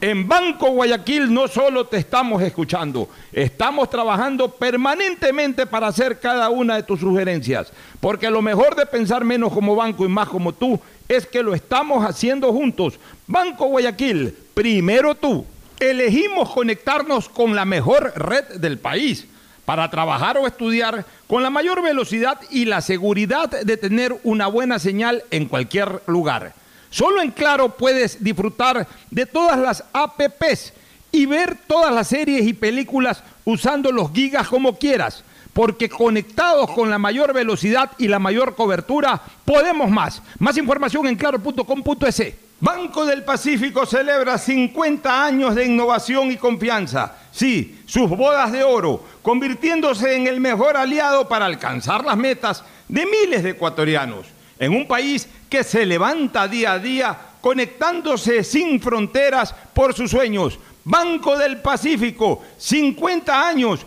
En Banco Guayaquil no solo te estamos escuchando, estamos trabajando permanentemente para hacer cada una de tus sugerencias, porque lo mejor de pensar menos como banco y más como tú es que lo estamos haciendo juntos. Banco Guayaquil, primero tú. Elegimos conectarnos con la mejor red del país para trabajar o estudiar con la mayor velocidad y la seguridad de tener una buena señal en cualquier lugar. Solo en Claro puedes disfrutar de todas las APPs y ver todas las series y películas usando los gigas como quieras, porque conectados con la mayor velocidad y la mayor cobertura, podemos más. Más información en claro.com.es. Banco del Pacífico celebra 50 años de innovación y confianza. Sí, sus bodas de oro, convirtiéndose en el mejor aliado para alcanzar las metas de miles de ecuatorianos. En un país que se levanta día a día conectándose sin fronteras por sus sueños. Banco del Pacífico, 50 años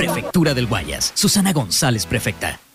Prefectura del Guayas. Susana González, prefecta.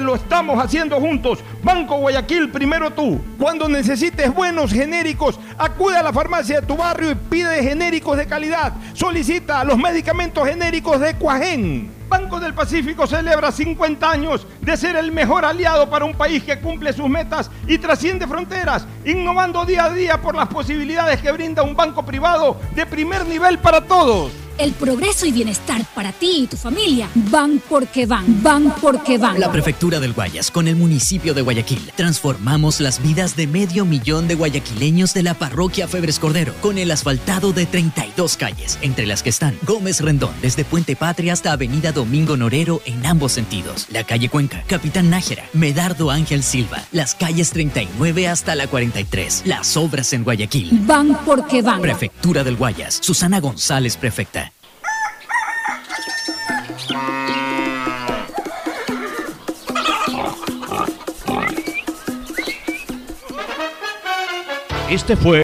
lo estamos haciendo juntos. Banco Guayaquil, primero tú. Cuando necesites buenos genéricos, acude a la farmacia de tu barrio y pide genéricos de calidad. Solicita los medicamentos genéricos de Cuajén. Banco del Pacífico celebra 50 años de ser el mejor aliado para un país que cumple sus metas y trasciende fronteras, innovando día a día por las posibilidades que brinda un banco privado de primer nivel para todos. El progreso y bienestar para ti y tu familia van porque van, van porque van. La Prefectura del Guayas con el municipio de Guayaquil. Transformamos las vidas de medio millón de guayaquileños de la parroquia Febres Cordero con el asfaltado de 32 calles, entre las que están Gómez Rendón desde Puente Patria hasta Avenida Domingo Norero en ambos sentidos, la calle Cuenca, Capitán Nájera, Medardo Ángel Silva, las calles 39 hasta la 43, las obras en Guayaquil. Van porque van. Prefectura del Guayas, Susana González, prefecta. Este fue